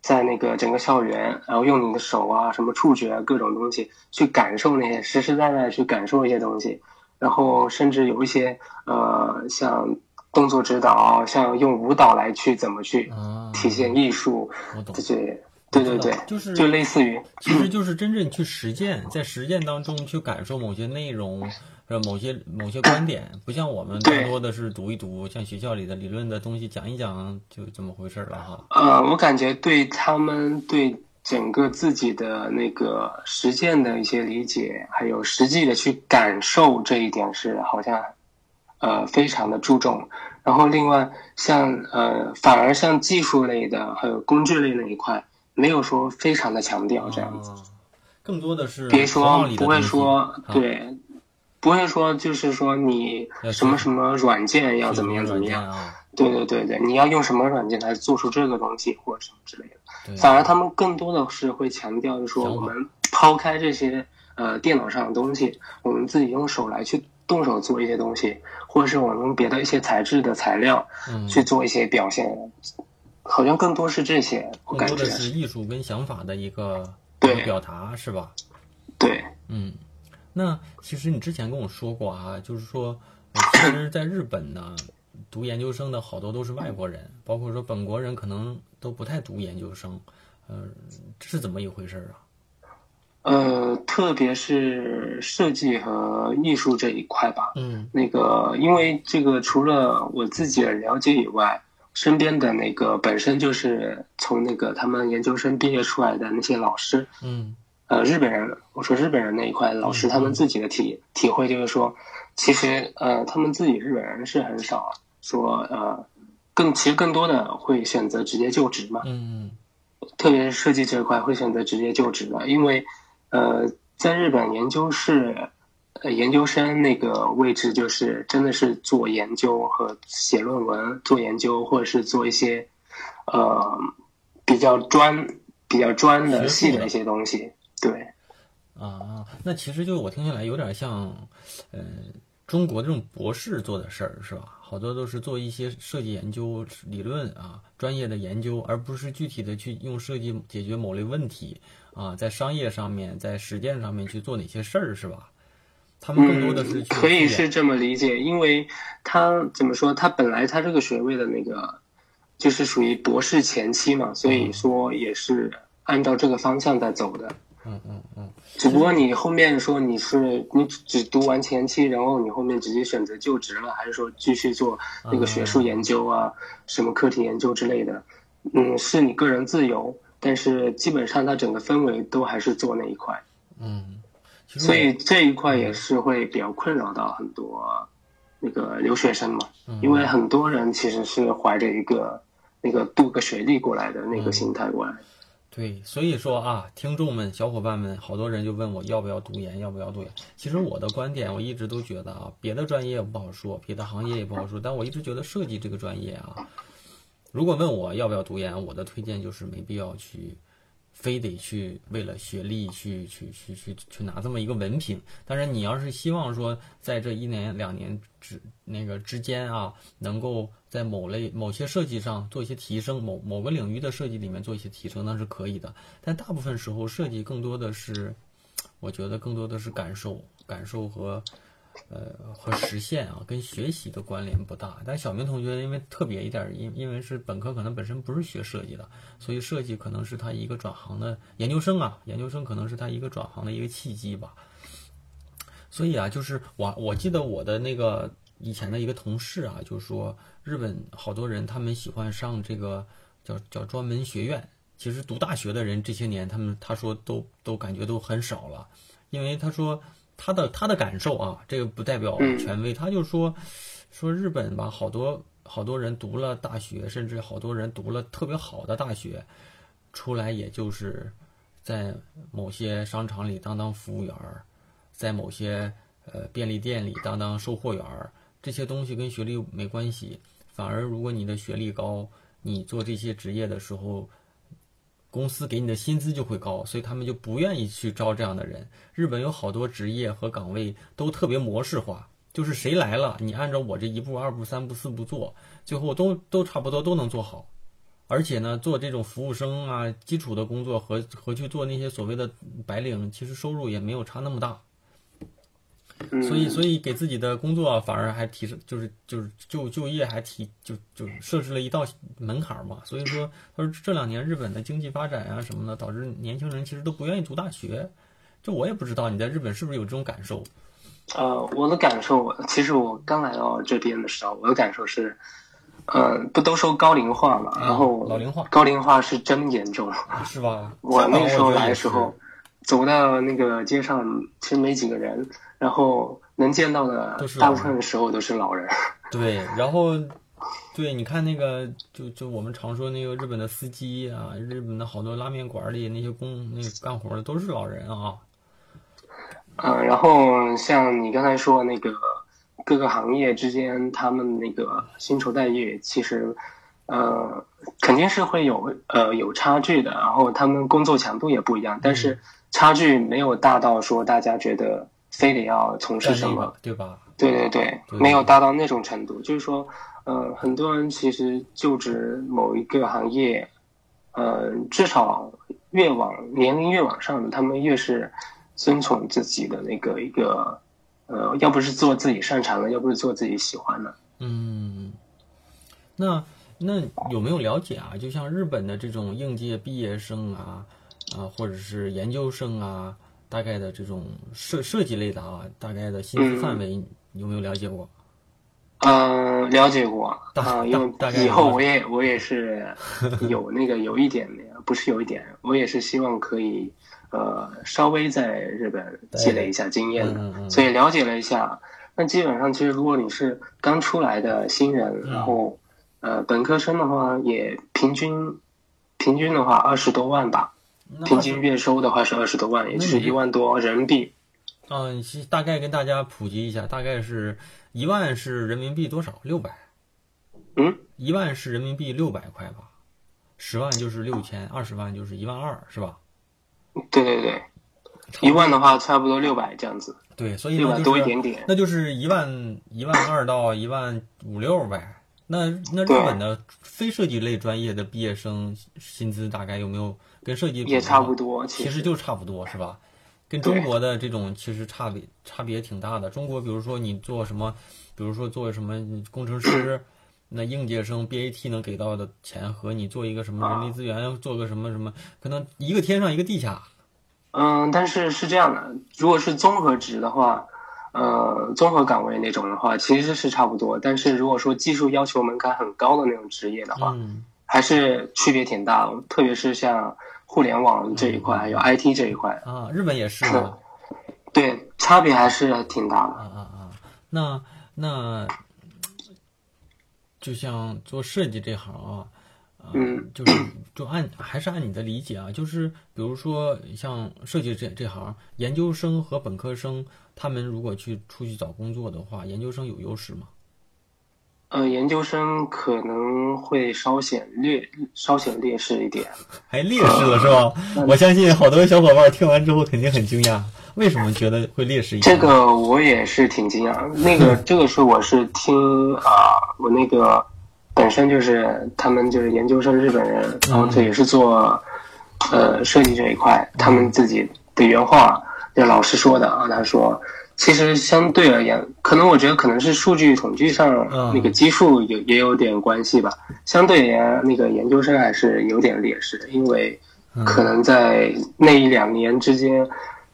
在那个整个校园，然后用你的手啊、什么触觉啊各种东西去感受那些实实在在去感受一些东西，然后甚至有一些呃像动作指导，像用舞蹈来去怎么去啊，体现艺术这，些，对对对，就是就类似于其实就是真正去实践，在实践当中去感受某些内容，呃，某些某些观点，不像我们更多的是读一读，像学校里的理论的东西讲一讲，就这么回事儿了哈。呃，我感觉对他们对整个自己的那个实践的一些理解，还有实际的去感受这一点是好像呃非常的注重。然后另外像呃反而像技术类的还有工具类那一块，没有说非常的强调这样子。啊，更多的是别说不会说啊对，不会说就是说你什么什么软件要怎么样怎么样。啊？对对对对，你要用什么软件来做出这个东西或者什么之类的。对，反而他们更多的是会强调，就是说我们抛开这些呃电脑上的东西，我们自己用手来去动手做一些东西，或者是我们用别的一些材质的材料嗯，去做一些表现，好像更多是这些，我感觉。更多的是艺术跟想法的一个对。表达，是吧？对，嗯，那其实你之前跟我说过啊，就是说，呃其实在日本呢，读研究生的好多都是外国人，包括说本国人可能都不太读研究生，呃，这是怎么一回事儿啊？呃，特别是设计和艺术这一块吧，嗯。那个因为这个除了我自己的了解以外，身边的那个本身就是从那个他们研究生毕业出来的那些老师，嗯。呃，日本人，我说日本人那一块老师，嗯。他们自己的体体会就是说，其实呃，他们自己日本人是很少说呃，更其实更多的会选择直接就职嘛，嗯特别是设计这块会选择直接就职的，因为呃，在日本研究室。呃，研究生那个位置就是真的是做研究和写论文，做研究或者是做一些呃比较专、比较专的学术的细的一些东西。对，啊，那其实就我听下来有点像，呃，中国这种博士做的事儿是吧？好多都是做一些设计研究理论啊，专业的研究，而不是具体的去用设计解决某类问题啊，在商业上面，在实践上面去做哪些事儿是吧？他们更多的是去可以是这么理解，因为他怎么说，他本来他这个学位的那个就是属于博士前期嘛，所以说也是按照这个方向在走的。嗯嗯嗯嗯，只不过你后面说你是你只读完前期，然后你后面直接选择就职了，还是说继续做那个学术研究啊，什么课题研究之类的？嗯，是你个人自由，但是基本上它整个氛围都还是做那一块，嗯，所以这一块也是会比较困扰到很多那个留学生嘛，因为很多人其实是怀着一个那个镀个学历过来的那个心态过来。对，所以说啊，听众们、小伙伴们，好多人就问我要不要读研，要不要读研。其实我的观点，我一直都觉得啊，别的专业不好说，别的行业也不好说，但我一直觉得设计这个专业啊，如果问我要不要读研，我的推荐就是没必要去，非得去为了学历去去去去去拿这么一个文凭。但是你要是希望说在这一年两年之那个之间啊，能够在某类某些设计上做一些提升，某某个领域的设计里面做一些提升，那是可以的。但大部分时候设计更多的是，我觉得更多的是感受，感受和。呃，和实现啊，跟学习的关联不大。但小明同学因为特别一点，因因为是本科，可能本身不是学设计的，所以设计可能是他一个转行的研究生啊，研究生可能是他一个转行的一个契机吧。所以啊，就是我我记得我的那个以前的一个同事啊，就说日本好多人他们喜欢上这个叫叫专门学院，其实读大学的人这些年他们他说都都感觉都很少了，因为他说。他的他的感受啊，这个不代表权威。他就说，说日本吧，好多好多人读了大学，甚至好多人读了特别好的大学，出来也就是在某些商场里当当服务员儿，在某些呃便利店里当当售货员儿，这些东西跟学历没关系。反而如果你的学历高，你做这些职业的时候。公司给你的薪资就会高，所以他们就不愿意去招这样的人。日本有好多职业和岗位都特别模式化，就是谁来了，你按照我这一步、二步、三步、四步做，最后都都差不多都能做好。而且呢，做这种服务生啊，基础的工作和和去做那些所谓的白领，其实收入也没有差那么大。所以，所以给自己的工作反而还提升，就是就是就就业还提就就设置了一道门槛嘛。所以说，他说这两年日本的经济发展啊什么的，导致年轻人其实都不愿意读大学。这我也不知道你在日本是不是有这种感受。呃，我的感受，其实我刚来到这边的时候，我的感受是，呃，不都说高龄化嘛，然后老龄化，高龄化是真严重，是吧？我那时候来的时候，走到那个街上，其实没几个人，然后能见到的大部分的时候都是老人。对，然后，对，你看那个，就就我们常说那个日本的司机啊，日本的好多拉面馆里那些工那个干活的都是老人啊。嗯，然后像你刚才说那个各个行业之间，他们那个薪酬待遇，其实呃肯定是会有呃有差距的，然后他们工作强度也不一样，但是差距没有大到说大家觉得非得要从事什么对吧？对对对，没有达到那种程度。就是说，呃，很多人其实就职某一个行业，呃，至少越往年龄越往上的，他们越是遵从自己的那个一个，呃，要不是做自己擅长的，要不是做自己喜欢的。嗯，那那有没有了解啊？就像日本的这种应届毕业生啊，啊，或者是研究生啊，大概的这种设设计类的啊，大概的薪资范围，你有没有了解过？嗯、了解过大啊、因为以后我也我也是 有那个有一点那个，不是有一点，我也是希望可以呃稍微在日本积累一下经验的，所以了解了一下。那基本上其实如果你是刚出来的新人，嗯然后呃本科生的话，也平均平均的话二十多万吧，那平均月收的话是二十多万，也就是一万多人民币。嗯，大概跟大家普及一下，大概是一万是人民币多少？六百。嗯，一万是人民币六百块吧，十万就是六千，二十万就是一万二，是吧？对对对，一万的话差不多六百这样子，对，所以六百就是多一点点。那就是一万一万二到一万五六呗。那那日本的非设计类专业的毕业生薪资大概有没有跟设计也差不多，其其实就差不多是吧？跟中国的这种其实差别差别挺大的。中国比如说你做什么，比如说做什么工程师，那应届生 BAT 能给到的钱和你做一个什么人力资源，做个什么什么，可能一个天上一个地下。嗯，但是是这样的，如果是综合职的话，呃，综合岗位那种的话，其实是差不多。但是如果说技术要求门槛很高的那种职业的话，嗯还是区别挺大的。特别是像互联网这一块，还有 IT 这一块，啊，日本也是吗？对，差别还是挺大的。啊啊啊！那那，就像做设计这行啊，啊，嗯就是 就按还是按你的理解啊，就是比如说像设计这这行，研究生和本科生他们如果去出去找工作的话，研究生有优势吗？呃，研究生可能会稍显劣稍显劣势一点。还劣势了是吧？我相信好多小伙伴听完之后肯定很惊讶，为什么觉得会劣势一点？这个我也是挺惊讶。那个 这个是我是听啊、我那个本身就是他们就是研究生日本人，然后这也是做呃设计这一块，他们自己的原话，就老师说的啊，他说。其实相对而言，可能我觉得可能是数据统计上嗯那个基数有也有点关系吧。相对而言，那个研究生还是有点劣势的，因为可能在那一两年之间，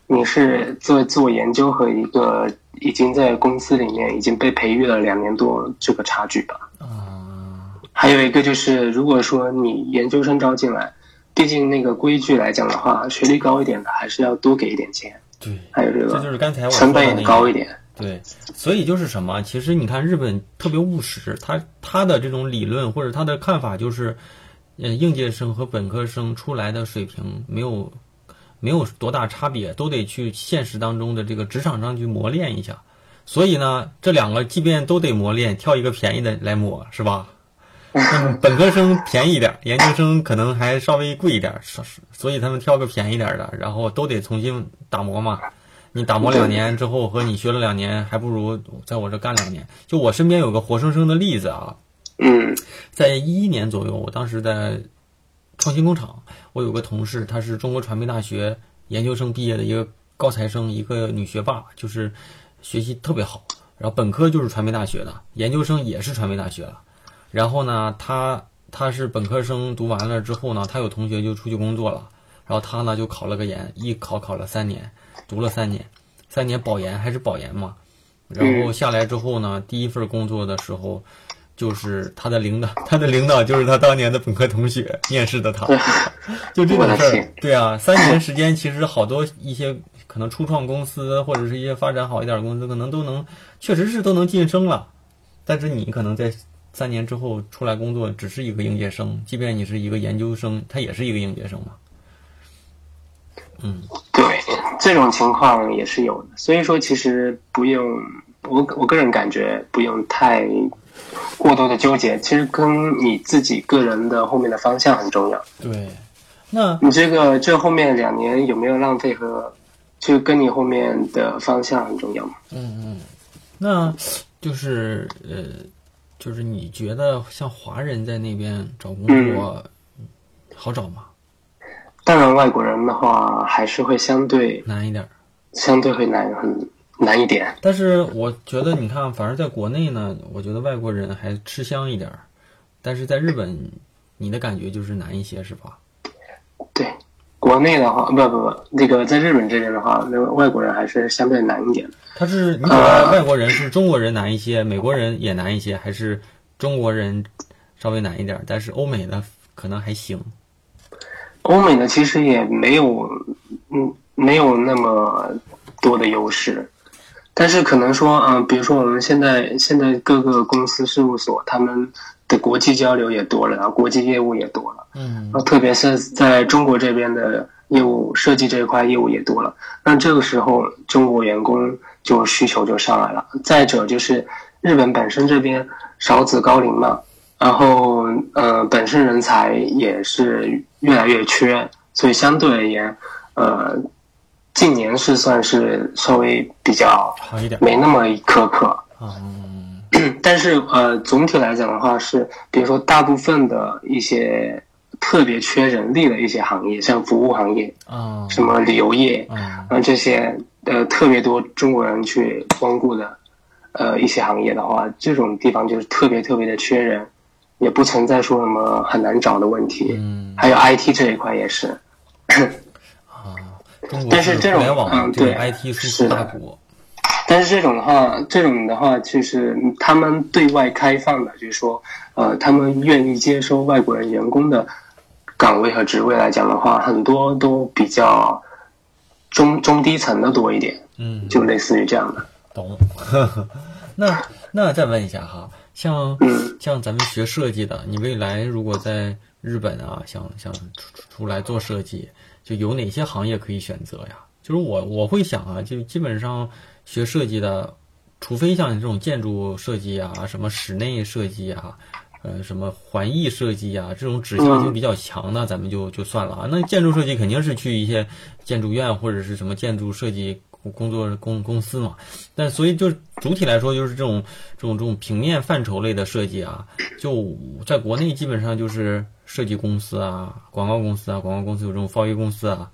你是做做研究和一个已经在公司里面已经被培育了两年多这个差距吧。嗯，还有一个就是，如果说你研究生招进来，毕竟那个规矩来讲的话，学历高一点的还是要多给一点钱，对，还有这这就是刚才我说成本的高一点。对，所以就是什么？其实你看日本特别务实，他他的这种理论或者他的看法就是，呃，应届生和本科生出来的水平没有没有多大差别，都得去现实当中的这个职场上去磨练一下。所以呢，这两个即便都得磨练，挑一个便宜的来磨，是吧？嗯，本科生便宜一点，研究生可能还稍微贵一点，所所以他们挑个便宜点的，然后都得重新打磨嘛。你打磨两年之后，和你学了两年，还不如在我这干两年。就我身边有个活生生的例子啊，嗯在一一年左右，我当时在创新工厂，我有个同事，她是中国传媒大学研究生毕业的一个高材生，一个女学霸，就是学习特别好。然后本科就是传媒大学的，研究生也是传媒大学的。然后呢，他他是本科生读完了之后呢，他有同学就出去工作了，然后他呢就考了个研，一考考了三年，读了三年，三年保研还是保研嘛。然后下来之后呢，第一份工作的时候，就是他的领导，他的领导就是他当年的本科同学面试的他，就这种事儿。对啊，三年时间其实好多一些可能初创公司或者是一些发展好一点的公司，可能都能确实是都能晋升了，但是你可能在三年之后出来工作，只是一个应届生，即便你是一个研究生，他也是一个应届生嘛。嗯，对，这种情况也是有的。所以说，其实不用我我个人感觉不用太过多的纠结，其实跟你自己个人的后面的方向很重要。对。那你这个这后面两年有没有浪费和，就跟你后面的方向很重要嘛。嗯嗯，那就是呃，就是你觉得像华人在那边找工作、好找吗？当然，外国人的话还是会相对难一点儿。相对会难很难一点。但是我觉得，你看，反而在国内呢，我觉得外国人还吃香一点儿，但是在日本，你的感觉就是难一些，是吧？对，国内的话，不不不，那个在日本这边的话，那个外国人还是相对难一点的。他是你觉得外国人是中国人难一些，美国人也难一些，还是中国人稍微难一点儿？但是欧美的可能还行。欧美的其实也没有，嗯，没有那么多的优势，但是可能说，嗯、比如说我们现在现在各个公司事务所，他们的国际交流也多了，然后国际业务也多了，嗯特别是在中国这边的业务设计这一块业务也多了，那这个时候中国员工就需求就上来了。再者就是日本本身这边少子高龄嘛，然后呃本身人才也是越来越缺，所以相对而言，呃近年是算是稍微比较好一点。没那么苛刻。啊嗯 但是呃，总体来讲的话是，比如说大部分的一些特别缺人力的一些行业，像服务行业啊，什么旅游业，啊。啊这些呃特别多中国人去光顾的呃一些行业的话，这种地方就是特别特别的缺人，也不存在说什么很难找的问题。嗯。还有 IT 这一块也是，啊，但是这种嗯对 IT 是大国，但是这种的话，这种的话，就是他们对外开放的，就是说，呃，他们愿意接收外国人员工的岗位和职位来讲的话，很多都比较中中低层的多一点，嗯，就类似于这样的。懂。那那再问一下哈，像嗯像咱们学设计的，你未来如果在日本啊，想想出出出来做设计，就有哪些行业可以选择呀？就是我我会想啊，就基本上学设计的，除非像你这种建筑设计啊，什么室内设计啊，呃，什么环艺设计啊，这种指向性比较强的，咱们就就算了啊。那建筑设计肯定是去一些建筑院或者是什么建筑设计工作公公司嘛。但所以就主体来说，就是这种这种这种平面范畴类的设计啊，就在国内基本上就是设计公司啊、广告公司啊、广告公司有这种贸易公司啊。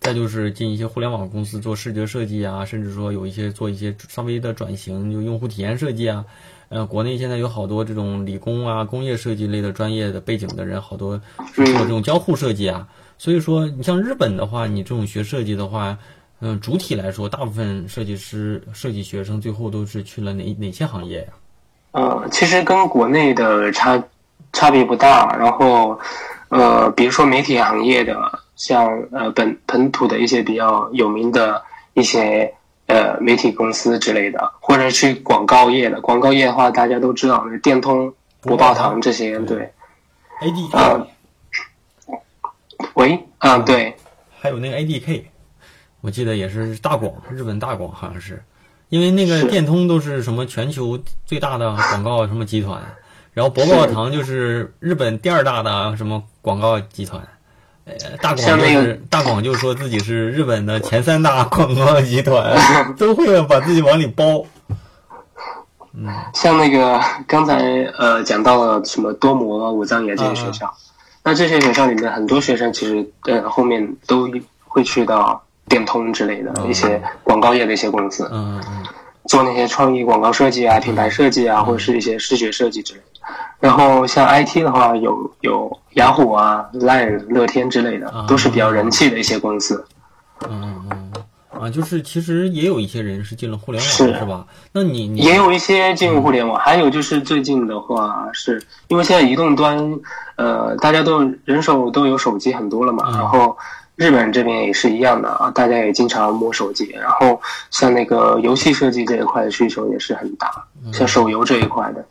再就是进一些互联网公司做视觉设计啊，甚至说有一些做一些稍微的转型，就用户体验设计啊。呃，国内现在有好多这种理工啊、工业设计类的专业的背景的人，好多是做这种交互设计啊。所以说，你像日本的话，你这种学设计的话，嗯、主体来说，大部分设计师、设计学生最后都是去了哪哪些行业呀、呃，其实跟国内的差差别不大。然后，呃，比如说媒体行业的，像呃本本土的一些比较有名的一些呃媒体公司之类的，或者去广告业的。广告业的话，大家都知道，电通、博报堂这些，对。AD 啊，喂，啊，对，还有那个 ADK，我记得也是大广，日本大广好像是，因为那个电通都是什么全球最大的广告什么集团，然后博报堂就是日本第二大的什么广告集团，呃，大广那个是大广就说自己是日本的前三大广告集团，都会把自己往里包。嗯。像那个刚才呃讲到了什么多摩、武藏野这些学校，那这些学校里面很多学生其实呃后面都会去到电通之类的一些广告业的一些公司，嗯嗯做那些创意广告设计啊、品牌设计啊，或者是一些视觉设计之类的。然后像 IT 的话，有有雅虎啊、Line、乐天之类的啊，都是比较人气的一些公司。嗯嗯啊，就是其实也有一些人是进了互联网是是吧？那你你也有一些进入互联网，还有就是最近的话，是因为现在移动端，呃，大家都人手都有手机很多了嘛，嗯然后日本这边也是一样的啊，大家也经常摸手机，然后像那个游戏设计这一块的需求也是很大，像手游这一块的，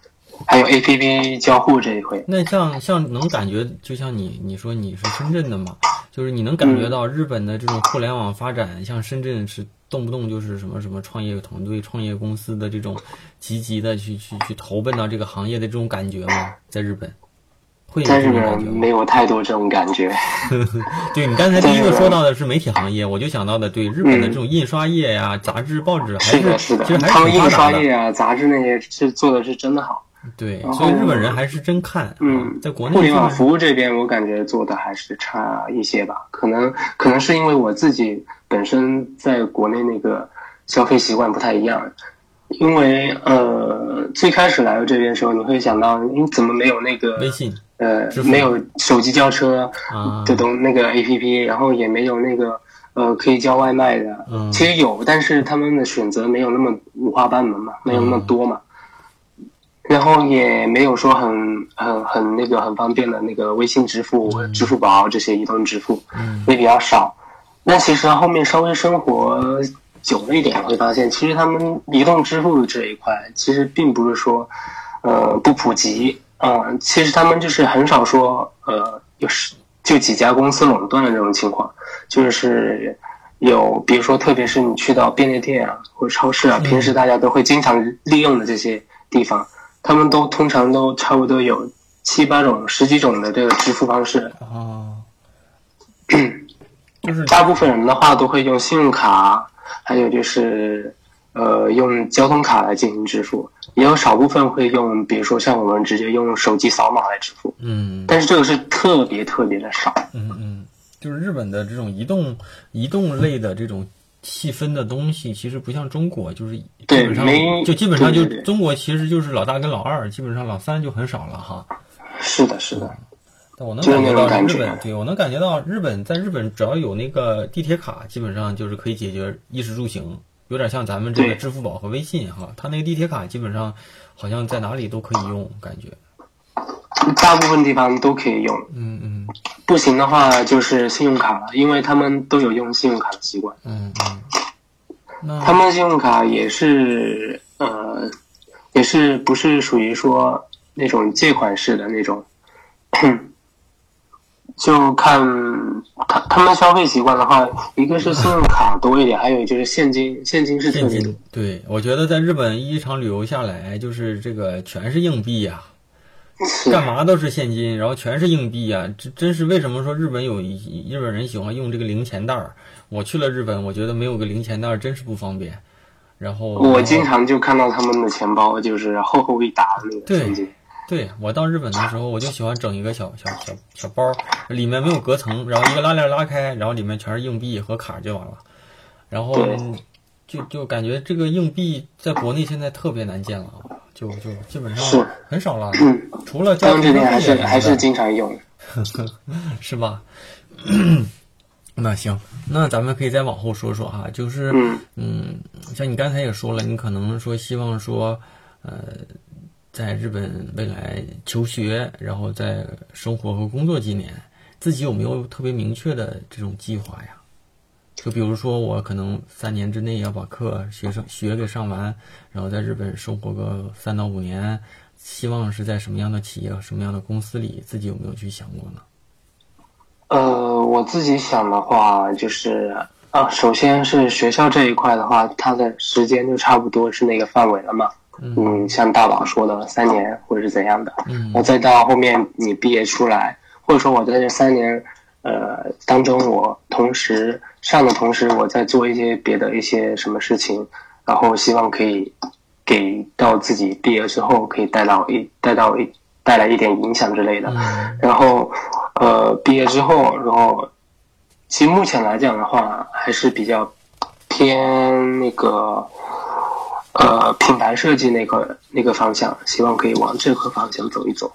还有 A P P 交互这一块，那像像能感觉，就像你你说你是深圳的嘛，就是你能感觉到日本的这种互联网发展，像深圳是动不动就是什么什么创业团队、创业公司的这种积极的去去去投奔到这个行业的这种感觉吗？在日本会有在日这种感觉吗？本没有太多这种感觉。对你刚才第一个说到的是媒体行业，我就想到的对日本的这种印刷业呀、杂志、报纸还是的，是的其实，还他们印是挺发达的。刷业啊、杂志那些是做的是真的好。对，所以日本人还是真看。啊嗯，在国内互联网服务这边，我感觉做的还是差一些吧。可能可能是因为我自己本身在国内那个消费习惯不太一样。因为呃，最开始来到这边的时候，你会想到，你怎么没有那个微信呃没有手机叫车啊的东那个 A P P，然后也没有那个呃可以叫外卖的。嗯其实有，但是他们的选择没有那么五花八门嘛，没有那么多嘛。然后也没有说很很很那个很方便的那个微信支付、支付宝这些移动支付嗯也比较少。那其实后面稍微生活久了一点，会发现其实他们移动支付这一块其实并不是说呃不普及啊、其实他们就是很少说呃有十就几家公司垄断的这种情况，就是有比如说特别是你去到便利店啊或者超市啊，平时大家都会经常利用的这些地方，他们都通常都差不多有七八种、十几种的这个支付方式。啊，就是大部分人的话都会用信用卡，还有就是呃用交通卡来进行支付，也有少部分会用，比如说像我们直接用手机扫码来支付，嗯但是这个是特别特别的少。嗯嗯，就是日本的这种移动移动类的这种细分的东西，其实不像中国，就是基对本上没就基本上就中国其实就是老大跟老二，基本上老三就很少了哈。是的，是的，但我能就是感觉到日本，对我能感觉到日本在日本只要有那个地铁卡，基本上就是可以解决衣食住行，有点像咱们这个支付宝和微信哈，它那个地铁卡基本上好像在哪里都可以用，感觉。大部分地方都可以用，嗯嗯不行的话就是信用卡了，因为他们都有用信用卡的习惯。嗯嗯。他们信用卡也是呃，也是不是属于说那种借款式的那种，就看他他们消费习惯的话，一个是信用卡多一点，还有就是现金，现金是特现别多金。对，我觉得在日本一场旅游下来，就是这个全是硬币呀、是干嘛都是现金，然后全是硬币呀、这真是为什么说日本有一日本人喜欢用这个零钱袋儿？我去了日本，我觉得没有个零钱袋儿真是不方便。然后我经常就看到他们的钱包就是厚厚一沓的那个对现金。对我到日本的时候，我就喜欢整一个小小小小包，里面没有隔层，然后一个拉链拉开，然后里面全是硬币和卡就完了。然后就就感觉这个硬币在国内现在特别难见了，就就基本上很少了。嗯，除了交他们这边还是还是经常用。是吧？那行，那咱们可以再往后说说哈，就是嗯嗯，像你刚才也说了，你可能说希望说，呃，在日本未来求学，然后在生活和工作几年，自己有没有特别明确的这种计划呀？就比如说，我可能三年之内要把课学生学给上完，然后在日本生活个三到五年，希望是在什么样的企业、什么样的公司里，自己有没有去想过呢？呃，我自己想的话，就是啊，首先是学校这一块的话，它的时间就差不多是那个范围了嘛。嗯，像大宝说的三年或者是怎样的，嗯。然后再到后面你毕业出来，或者说我在这三年呃当中，我同时上的同时，我在做一些别的一些什么事情，然后希望可以给到自己毕业之后可以带到一带到一带来一点影响之类的。嗯。然后呃毕业之后，然后其实目前来讲的话，还是比较偏那个呃品牌设计那个那个方向，希望可以往这个方向走一走。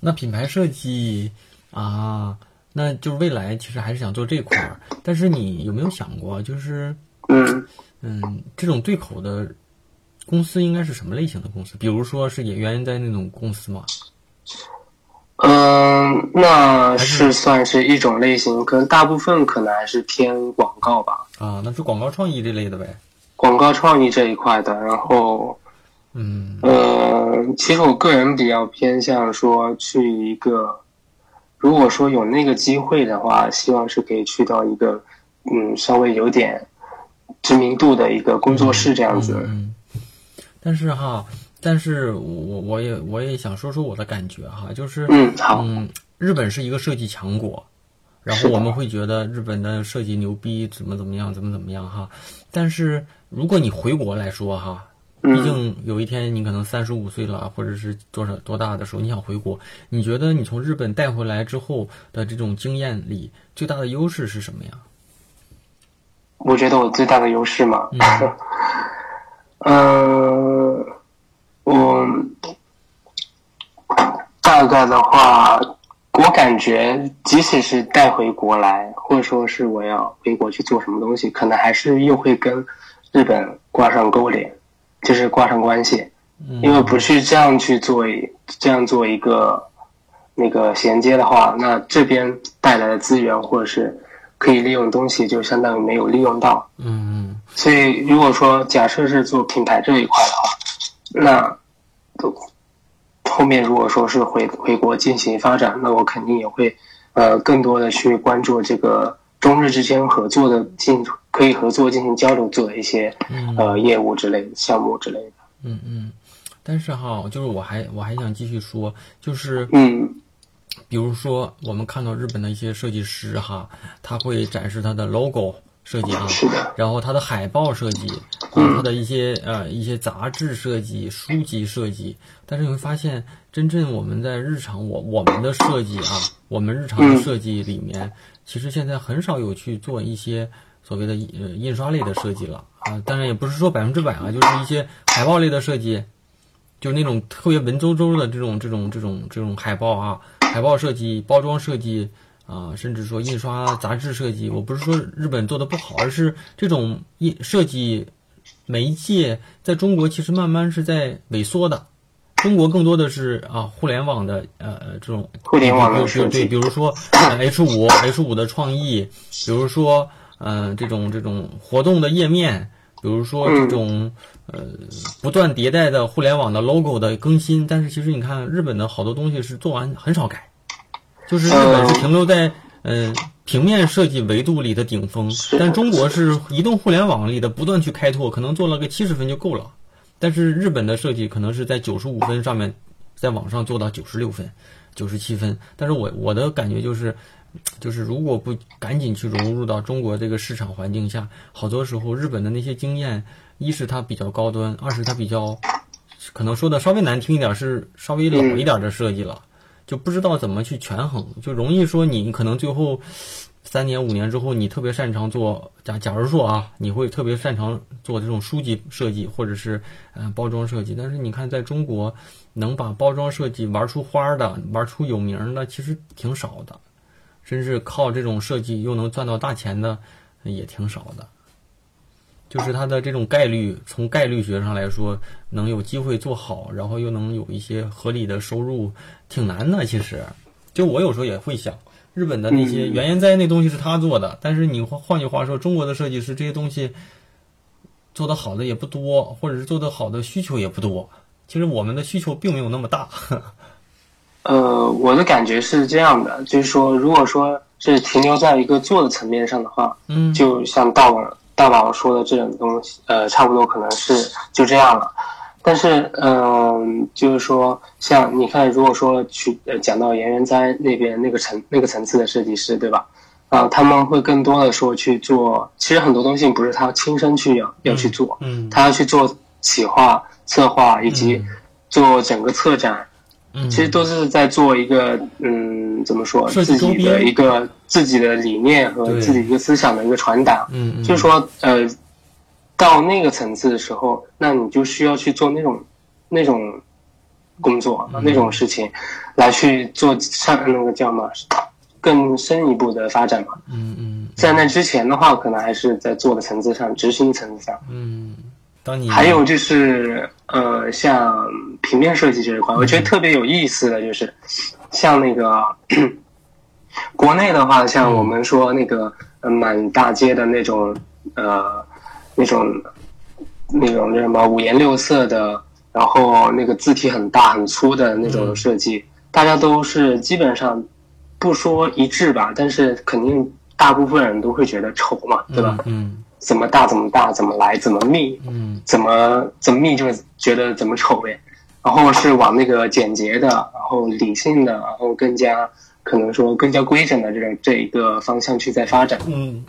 那品牌设计啊，那就是未来其实还是想做这块儿，但是你有没有想过，就是嗯嗯，这种对口的公司应该是什么类型的公司？比如说是演员在那种公司吗？嗯、那是算是一种类型，可能大部分可能还是偏广告吧，啊，那是广告创意这类的呗。广告创意这一块的。然后嗯呃，其实我个人比较偏向说去一个，如果说有那个机会的话，希望是可以去到一个嗯稍微有点知名度的一个工作室这样子。嗯，但是哈，但是我我也我也想说说我的感觉哈，就是嗯，好，嗯，日本是一个设计强国，然后我们会觉得日本的设计牛逼，怎么怎么样，怎么怎么样哈。但是如果你回国来说哈，毕嗯竟有一天你可能三十五岁了，或者是多少多大的时候，你想回国，你觉得你从日本带回来之后的这种经验里，最大的优势是什么呀？我觉得我最大的优势嘛，嗯嗯，我大概的话，我感觉即使是带回国来，或者说是我要回国去做什么东西，可能还是又会跟日本挂上勾连，就是挂上关系，嗯因为不去这样去做这样做一个那个衔接的话，那这边带来的资源或者是可以利用的东西，就相当于没有利用到。嗯所以，如果说假设是做品牌这一块的话，那都后面如果说是回回国进行发展，那我肯定也会呃更多的去关注这个中日之间合作的进可以合作进行交流做的一些嗯呃业务之类的项目之类的。嗯嗯。但是哈，就是我还我还想继续说，就是嗯比如说，我们看到日本的一些设计师哈，他会展示他的 logo 设计啊，是的，然后它的海报设计，啊，它的一些呃一些杂志设计、书籍设计，但是你会发现，真正我们在日常我我们的设计啊，我们日常的设计里面，其实现在很少有去做一些所谓的呃印刷类的设计了啊。当然也不是说百分之百啊，就是一些海报类的设计，就是那种特别文绉绉的这种这种这种这种海报啊，海报设计、包装设计。啊，甚至说印刷杂志设计，我不是说日本做的不好，而是这种印设计媒介在中国其实慢慢是在萎缩的。中国更多的是啊，互联网的呃这种互联网的设计，对，比如说 H 五 H 五的创意，比如说嗯这种这种活动的页面，比如说这种呃不断迭代的互联网的 logo 的更新。但是其实你看日本的好多东西是做完很少改。就是日本是停留在嗯平面设计维度里的顶峰，但中国是移动互联网里的不断去开拓，可能做了个七十分就够了。但是日本的设计可能是在九十五分上面，在网上做到九十六分、九十七分。但是我我的感觉就是，就是如果不赶紧去融入到中国这个市场环境下，好多时候日本的那些经验，一是它比较高端，二是它比较，可能说的稍微难听一点是稍微老一点的设计了。就不知道怎么去权衡，就容易说你可能最后三年五年之后，你特别擅长做假假如说啊，你会特别擅长做这种书籍设计或者是嗯包装设计，但是你看在中国能把包装设计玩出花的、玩出有名的其实挺少的，甚至靠这种设计又能赚到大钱的也挺少的。就是它的这种概率，从概率学上来说，能有机会做好，然后又能有一些合理的收入，挺难的。其实，就我有时候也会想，日本的那些原研哉那东西是他做的，但是你换换句话说，中国的设计师这些东西做的好的也不多，或者是做的好的需求也不多。其实我们的需求并没有那么大。呃，我的感觉是这样的，就是说，如果说是停留在一个做的层面上的话，嗯，就像到了。大宝说的这种东西，呃，差不多可能是就这样了。但是，嗯，就是说，像你看，如果说去呃讲到岩原哉那边那个层那个层次的设计师，对吧？啊，他们会更多的说去做，其实很多东西不是他亲身去要要去做，嗯，他要去做企划、策划以及做整个策展。其实都是在做一个，嗯，怎么说，自己的一个自己的理念和自己一个思想的一个传达。嗯，就是说，呃，到那个层次的时候，那你就需要去做那种那种工作，那种事情，来去做上那个叫什么更深一步的发展嘛。嗯嗯，在那之前的话，可能还是在做的层次上，执行层次上。嗯。还有就是，呃，像平面设计这一块，我觉得特别有意思的就是，像那个国内的话，像我们说那个满大街的那种，呃，那种那种叫什么五颜六色的，然后那个字体很大很粗的那种设计，大家都是基本上不说一致吧，但是肯定大部分人都会觉得丑嘛，对吧？嗯。怎么大怎么大，怎么来怎么密，嗯，怎么怎么密就觉得怎么丑呗。然后是往那个简洁的，然后理性的，然后更加可能说更加规整的这种这一个方向去在发展。嗯。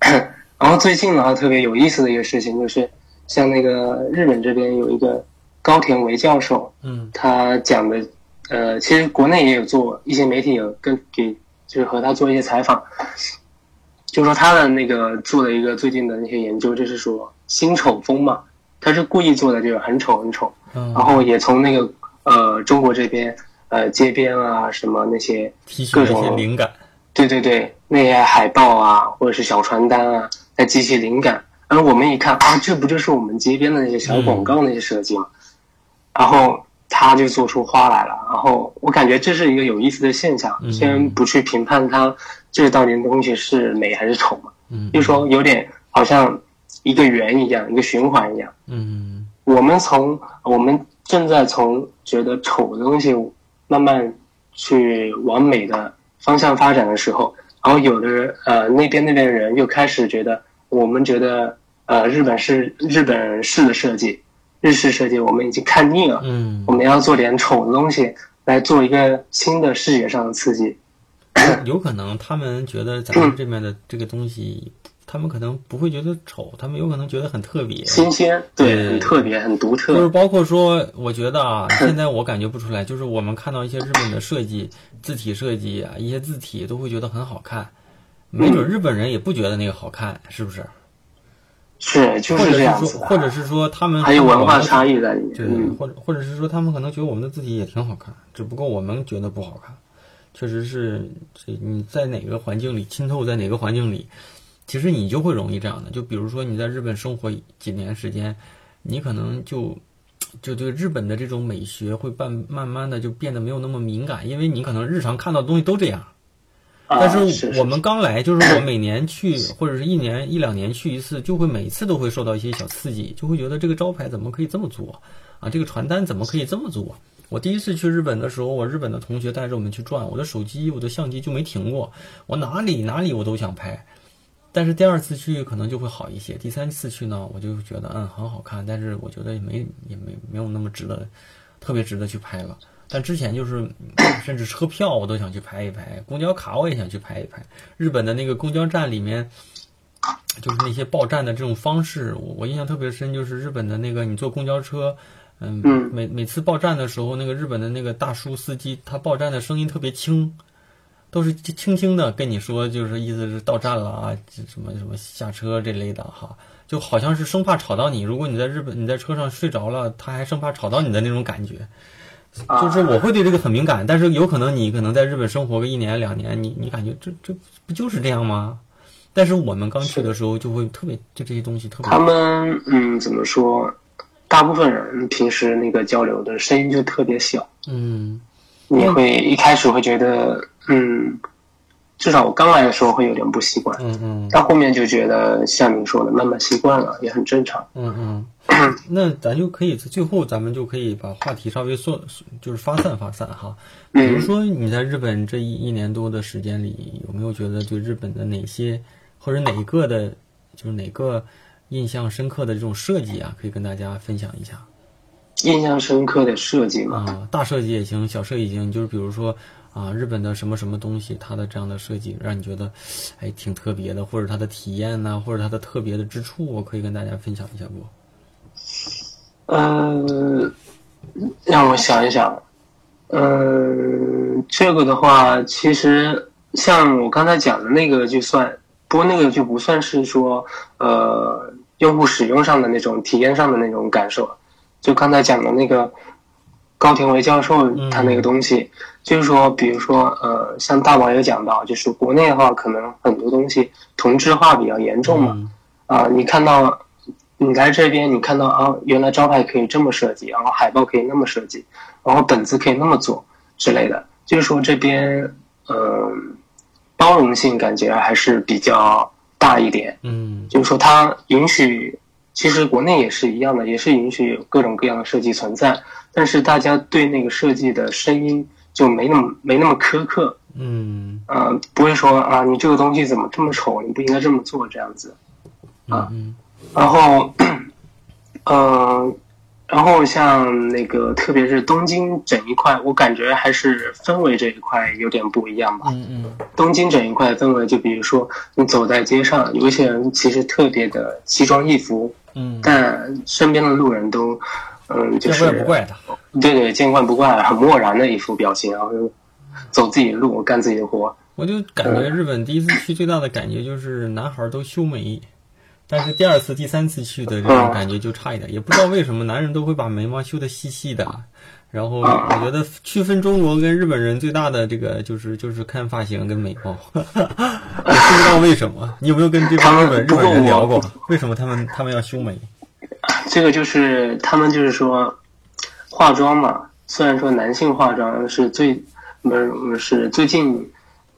然后最近的话，特别有意思的一个事情就是，像那个日本这边有一个高田唯教授，嗯，他讲的，呃，其实国内也有做一些媒体有跟给，就是和他做一些采访。就说他的那个做的一个最近的那些研究，就是说新丑风嘛，他是故意做的，就是很丑很丑，然后也从那个呃中国这边呃街边啊什么那些各种灵感，对对对，那些海报啊或者是小传单啊，来激起灵感，然后我们一看啊，这不就是我们街边的那些小广告那些设计吗？然后他就做出花来了，然后我感觉这是一个有意思的现象，先不去评判他。这到底东西是美还是丑嘛？嗯，就说有点好像一个圆一样，一个循环一样。嗯，我们从我们正在从觉得丑的东西慢慢去往美的方向发展的时候，然后有的人呃那边那边的人又开始觉得，我们觉得呃日本是日本式的设计，日式设计我们已经看腻了。嗯，我们要做点丑的东西来做一个新的视觉上的刺激。有可能他们觉得咱们这边的这个东西，他们可能不会觉得丑，他们有可能觉得很特别。新鲜，对对，很特别，很独特。就是包括说，我觉得啊，现在我感觉不出来，就是我们看到一些日本的设计，字体设计啊，一些字体都会觉得很好看，没准日本人也不觉得那个好看，是不是？是，就是这样子的。或者是说他们还有文化。差异在里面。对，嗯，或者或者是说他们可能觉得我们的字体也挺好看，只不过我们觉得不好看。确实是，这你在哪个环境里浸透在哪个环境里，其实你就会容易这样的。就比如说你在日本生活几年时间，你可能就就对日本的这种美学会慢慢慢的就变得没有那么敏感，因为你可能日常看到的东西都这样。但啊是我们刚来，就是我每年去或者是一年一两年去一次，就会每次都会受到一些小刺激，就会觉得这个招牌怎么可以这么做啊？这个传单怎么可以这么做？我第一次去日本的时候，我日本的同学带着我们去转，我的手机、我的相机就没停过，我哪里哪里我都想拍。但是第二次去可能就会好一些，第三次去呢，我就觉得嗯很好看，但是我觉得也没也没没有那么值得，特别值得去拍了。但之前就是，甚至车票我都想去拍一拍，公交卡我也想去拍一拍。日本的那个公交站里面，就是那些报站的这种方式，我我印象特别深，就是日本的那个你坐公交车，嗯，嗯每每次报站的时候，那个日本的那个大叔司机，他报站的声音特别轻，都是轻轻的跟你说，就是意思是到站了啊，什么什么下车这类的哈，就好像是生怕吵到你。如果你在日本你在车上睡着了，他还生怕吵到你的那种感觉。啊就是我会对这个很敏感，但是有可能你可能在日本生活个一年两年，你你感觉这这不就是这样吗？但是我们刚去的时候就会特别就这些东西特别他们嗯怎么说？大部分人平时那个交流的声音就特别小，嗯。你会一开始会觉得嗯，至少我刚来的时候会有点不习惯，嗯嗯。到后面就觉得像你说的慢慢习惯了，也很正常。嗯嗯，那咱就可以最后咱们就可以把话题稍微缩，就是发散发散哈。比如说你在日本这一一年多的时间里，有没有觉得对日本的哪些或者哪一个的，就是哪个印象深刻的这种设计啊，可以跟大家分享一下？印象深刻的设计嘛，啊，大设计也行，小设计也行，就是比如说啊，日本的什么什么东西，它的这样的设计让你觉得，哎，挺特别的，或者它的体验呐、或者它的特别的之处，我可以跟大家分享一下不？呃，让我想一想，嗯、这个的话，其实像我刚才讲的那个就算，不过那个就不算是说呃用户使用上的那种体验上的那种感受，就刚才讲的那个高田维教授他那个东西，就是说，比如说呃，像大宝也讲到，就是国内的话，可能很多东西同质化比较严重嘛，嗯。啊，你看到你来这边，你看到啊，原来招牌可以这么设计，然后海报可以那么设计，然后本子可以那么做之类的，就是说这边呃包容性感觉还是比较大一点，嗯。就是说它允许，其实国内也是一样的，也是允许有各种各样的设计存在，但是大家对那个设计的声音就没那么没那么苛刻，嗯。呃，不会说啊你这个东西怎么这么丑，你不应该这么做这样子。啊。嗯然后，呃，然后像那个，特别是东京整一块，我感觉还是氛围这一块有点不一样吧。嗯嗯东京整一块氛围，就比如说你走在街上，有一些人其实特别的奇装异服，嗯，但身边的路人都，嗯，就是见是怪不怪的。对对，见怪不怪，很漠然的一副表情，然后就走自己的路，干自己的活。我就感觉日本第一次去最大的感觉就是男孩都修眉，但是第二次、第三次去的这种感觉就差一点，也不知道为什么男人都会把眉毛修的细细的。然后我觉得区分中国跟日本人最大的这个就是就是看发型跟眉毛，我不知道为什么。你有没有跟这帮日本日本人聊过？为什么他们他们要修眉？这个就是他们就是说，化妆嘛，虽然说男性化妆是最不是是最近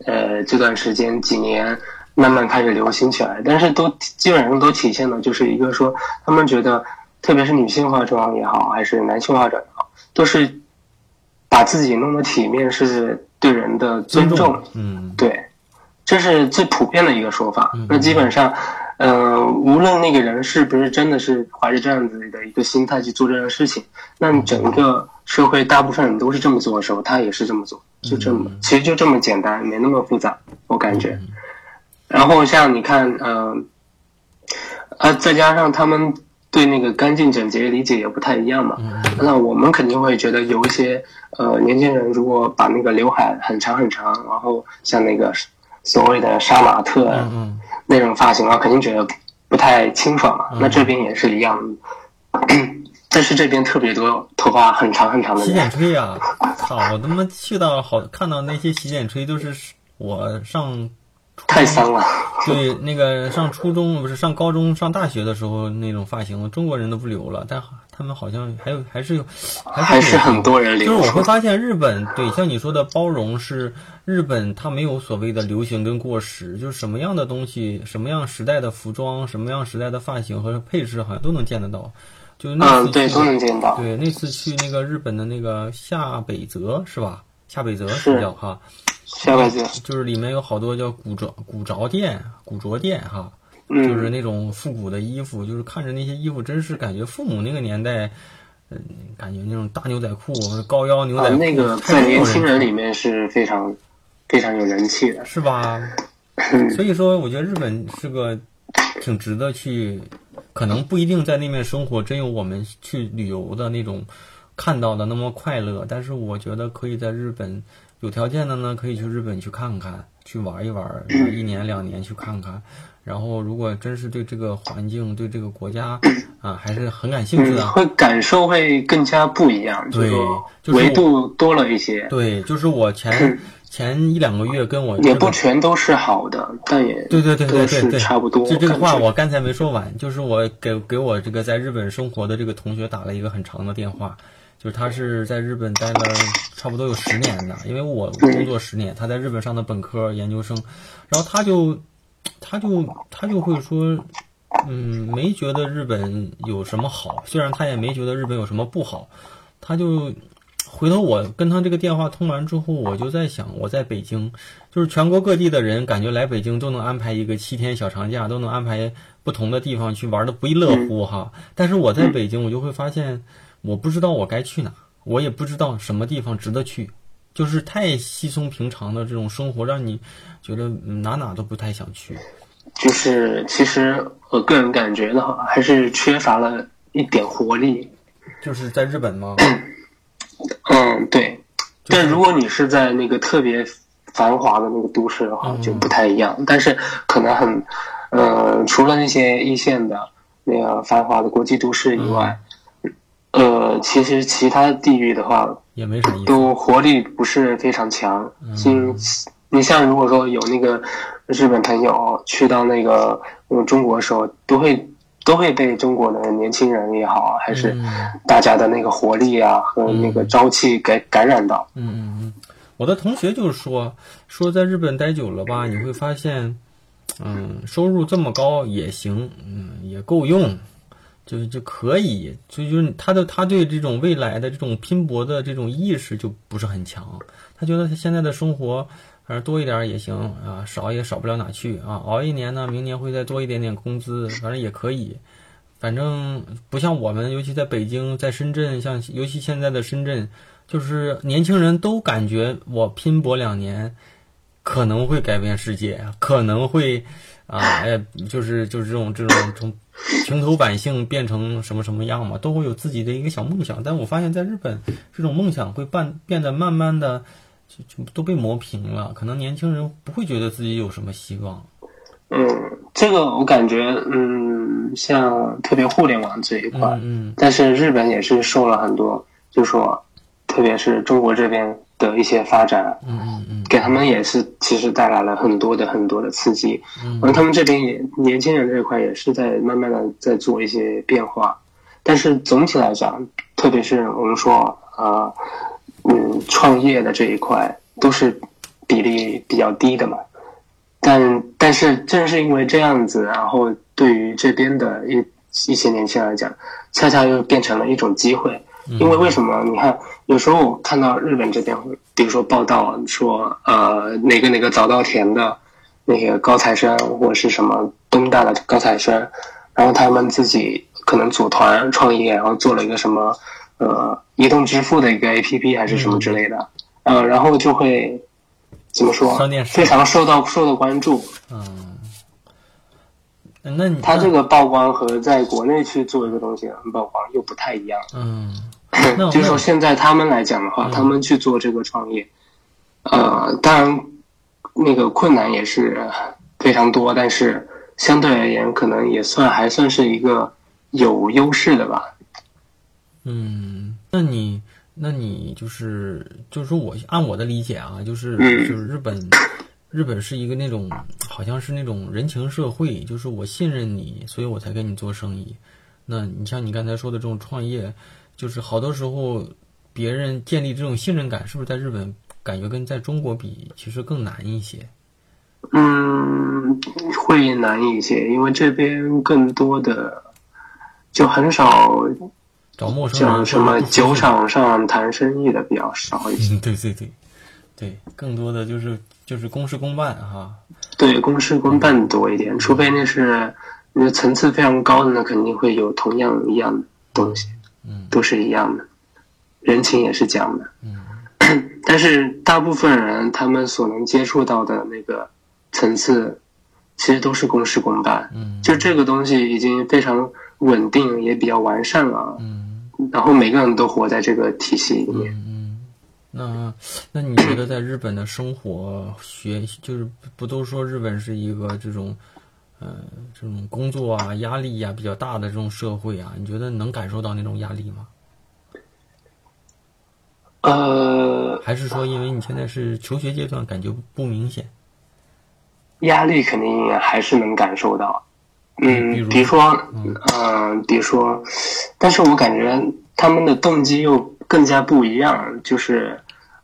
呃这段时间几年慢慢开始流行起来，但是都基本上都体现的就是一个说，他们觉得特别是女性化妆也好，还是男性化妆也好，都是把自己弄得体面，是对人的尊重。嗯对，这是最普遍的一个说法。那基本上，呃，无论那个人是不是真的是怀着这样子的一个心态去做这件事情，那你整个社会大部分人都是这么做的时候，他也是这么做，就这么，其实就这么简单，没那么复杂，我感觉。然后像你看，呃，呃，再加上他们对那个干净整洁理解也不太一样嘛。那我们肯定会觉得有一些呃年轻人如果把那个刘海很长很长，然后像那个所谓的杀马特那种发型啊，肯定觉得不太清爽嘛。那这边也是一样，但是这边特别多头发很长很长的洗剪吹啊！操，我他妈去到好看到那些洗剪吹都是我上。太伤了。对，那个上初中不是上高中上大学的时候那种发型，中国人都不留了，但他们好像还有还是有，还是很多人留。就是我会发现日本对像你说的包容是日本，它没有所谓的流行跟过时，就是什么样的东西，什么样时代的服装，什么样时代的发型和配饰，好像都能见得到。就那次对都能见到。对，那次去那个日本的那个下北泽是吧？下北泽是叫哈。下辈子就是里面有好多叫古着古着店、古着店哈，就是那种复古的衣服，就是看着那些衣服，真是感觉父母那个年代，嗯，感觉那种大牛仔裤、高腰牛仔裤，那个在年轻人里面是非常非常有人气的，是吧？所以说，我觉得日本是个挺值得去，可能不一定在那边生活，真有我们去旅游的那种看到的那么快乐，但是我觉得可以在日本。有条件的呢，可以去日本去看看，去玩一玩，一年两年去看看。然后，如果真是对这个环境、对这个国家啊，还是很感兴趣的，会感受会更加不一样，对，维度多了一些。对，就是我前前一两个月跟我也不全都是好的，但也对对对对对对，差不多。就这个话我刚才没说完，就是我给给我这个在日本生活的这个同学打了一个很长的电话。就是他是在日本待了差不多有十年的，因为我工作十年，他在日本上的本科、研究生，然后他就，他就他就会说，嗯，没觉得日本有什么好，虽然他也没觉得日本有什么不好，他就回头我跟他这个电话通完之后，我就在想，我在北京，就是全国各地的人感觉来北京都能安排一个七天小长假，都能安排不同的地方去玩的不亦乐乎哈，但是我在北京，我就会发现。我不知道我该去哪，我也不知道什么地方值得去，就是太稀松平常的这种生活，让你觉得哪哪都不太想去。就是其实我个人感觉的话，还是缺乏了一点活力。就是在日本吗？嗯，对。但如果你是在那个特别繁华的那个都市的话，就不太一样。但是可能很，呃，除了那些一线的那个繁华的国际都市以外。呃，其实其他地域的话也没啥意思，都活力不是非常强。嗯，你像如果说有那个日本朋友去到那个我们中国的时候，都会都会被中国的年轻人也好，还是大家的那个活力啊和那个朝气给感染到。嗯嗯嗯，我的同学就是说说在日本待久了吧，你会发现，嗯，收入这么高也行，嗯，也够用。就就可以，就就是他的他对这种未来的这种拼搏的这种意识就不是很强，他觉得他现在的生活，反正多一点也行啊，少也少不了哪去啊，熬一年呢，明年会再多一点点工资，反正也可以，反正不像我们，尤其在北京，在深圳，像尤其现在的深圳，就是年轻人都感觉我拼搏两年，可能会改变世界，可能会啊，哎，就是就是这种这种从。平头百姓变成什么什么样嘛，都会有自己的一个小梦想。但我发现，在日本，这种梦想会变变得慢慢的就就都被磨平了。可能年轻人不会觉得自己有什么希望。嗯，这个我感觉，嗯，像特别互联网这一块，嗯，但是日本也是受了很多，就说，特别是中国这边。的一些发展，嗯嗯嗯，给他们也是其实带来了很多的很多的刺激，嗯，而他们这边也年轻人这一块也是在慢慢的在做一些变化，但是总体来讲，特别是我们说啊，嗯，创业的这一块都是比例比较低的嘛，但但是正是因为这样子，然后对于这边的一一些年轻人来讲，恰恰又变成了一种机会。因为为什么？你看，有时候我看到日本这边，比如说报道说，呃，哪个哪个早稻田的那些高材生，或者是什么东大的高材生，然后他们自己可能组团创业，然后做了一个什么，呃，移动支付的一个 APP 还是什么之类的，嗯，然后就会怎么说？非常受到受到关注。嗯。那你他这个曝光和在国内去做一个东西很曝光又不太一样。嗯，那就是说现在他们来讲的话，他们去做这个创业，呃，当然那个困难也是非常多，但是相对而言，可能也算还算是一个有优势的吧。嗯，那你那你就是就是说我按我的理解啊，就是嗯就是日本。日本是一个那种，好像是那种人情社会，就是我信任你，所以我才跟你做生意。那你像你刚才说的这种创业，就是好多时候别人建立这种信任感，是不是在日本感觉跟在中国比，其实更难一些？嗯，会难一些，因为这边更多的就很少找陌生人讲什么酒场上谈生意的比较少一些。嗯，对对对，对，更多的就是就是公事公办哈。对，公事公办多一点，除非那是那层次非常高的，那肯定会有同样一样的东西，嗯，都是一样的，人情也是讲的。嗯，但是大部分人他们所能接触到的那个层次，其实都是公事公办。嗯，就这个东西已经非常稳定，也比较完善了。嗯，然后每个人都活在这个体系里面。嗯嗯，那那你觉得在日本的生活学就是不都说日本是一个这种，呃，这种工作啊压力呀、比较大的这种社会啊？你觉得能感受到那种压力吗？呃，还是说因为你现在是求学阶段，感觉不明显？压力肯定还是能感受到。嗯，比如说，嗯、比如说，但是我感觉他们的动机又更加不一样，就是，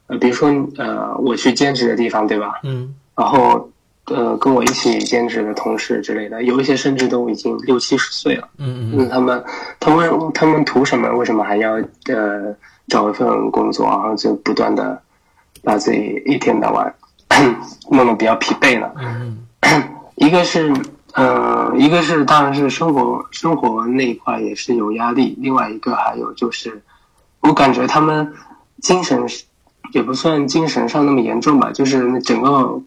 呃，比如说，呃，我去兼职的地方，对吧？嗯然后，呃，跟我一起兼职的同事之类的，有一些甚至都已经六七十岁了。嗯嗯嗯，他们，他们，他们图什么？为什么还要呃找一份工作，然后就不断的把自己一天到晚 弄得比较疲惫呢？嗯 一个是，呃，一个是当然是生活生活那一块也是有压力，另外一个还有就是，我感觉他们精神也不算精神上那么严重吧，就是那整个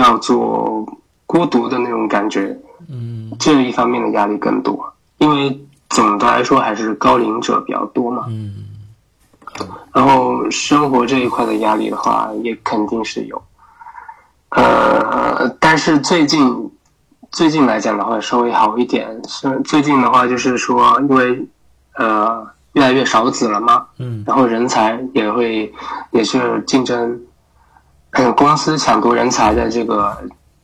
叫做孤独的那种感觉，嗯这一方面的压力更多，因为总的来说还是高龄者比较多嘛。嗯然后生活这一块的压力的话，也肯定是有。呃，但是最近最近来讲的话，稍微好一点。是最近的话，就是说，因为呃越来越少子了嘛，嗯然后人才也会也是竞争，呃，公司抢夺人才的这个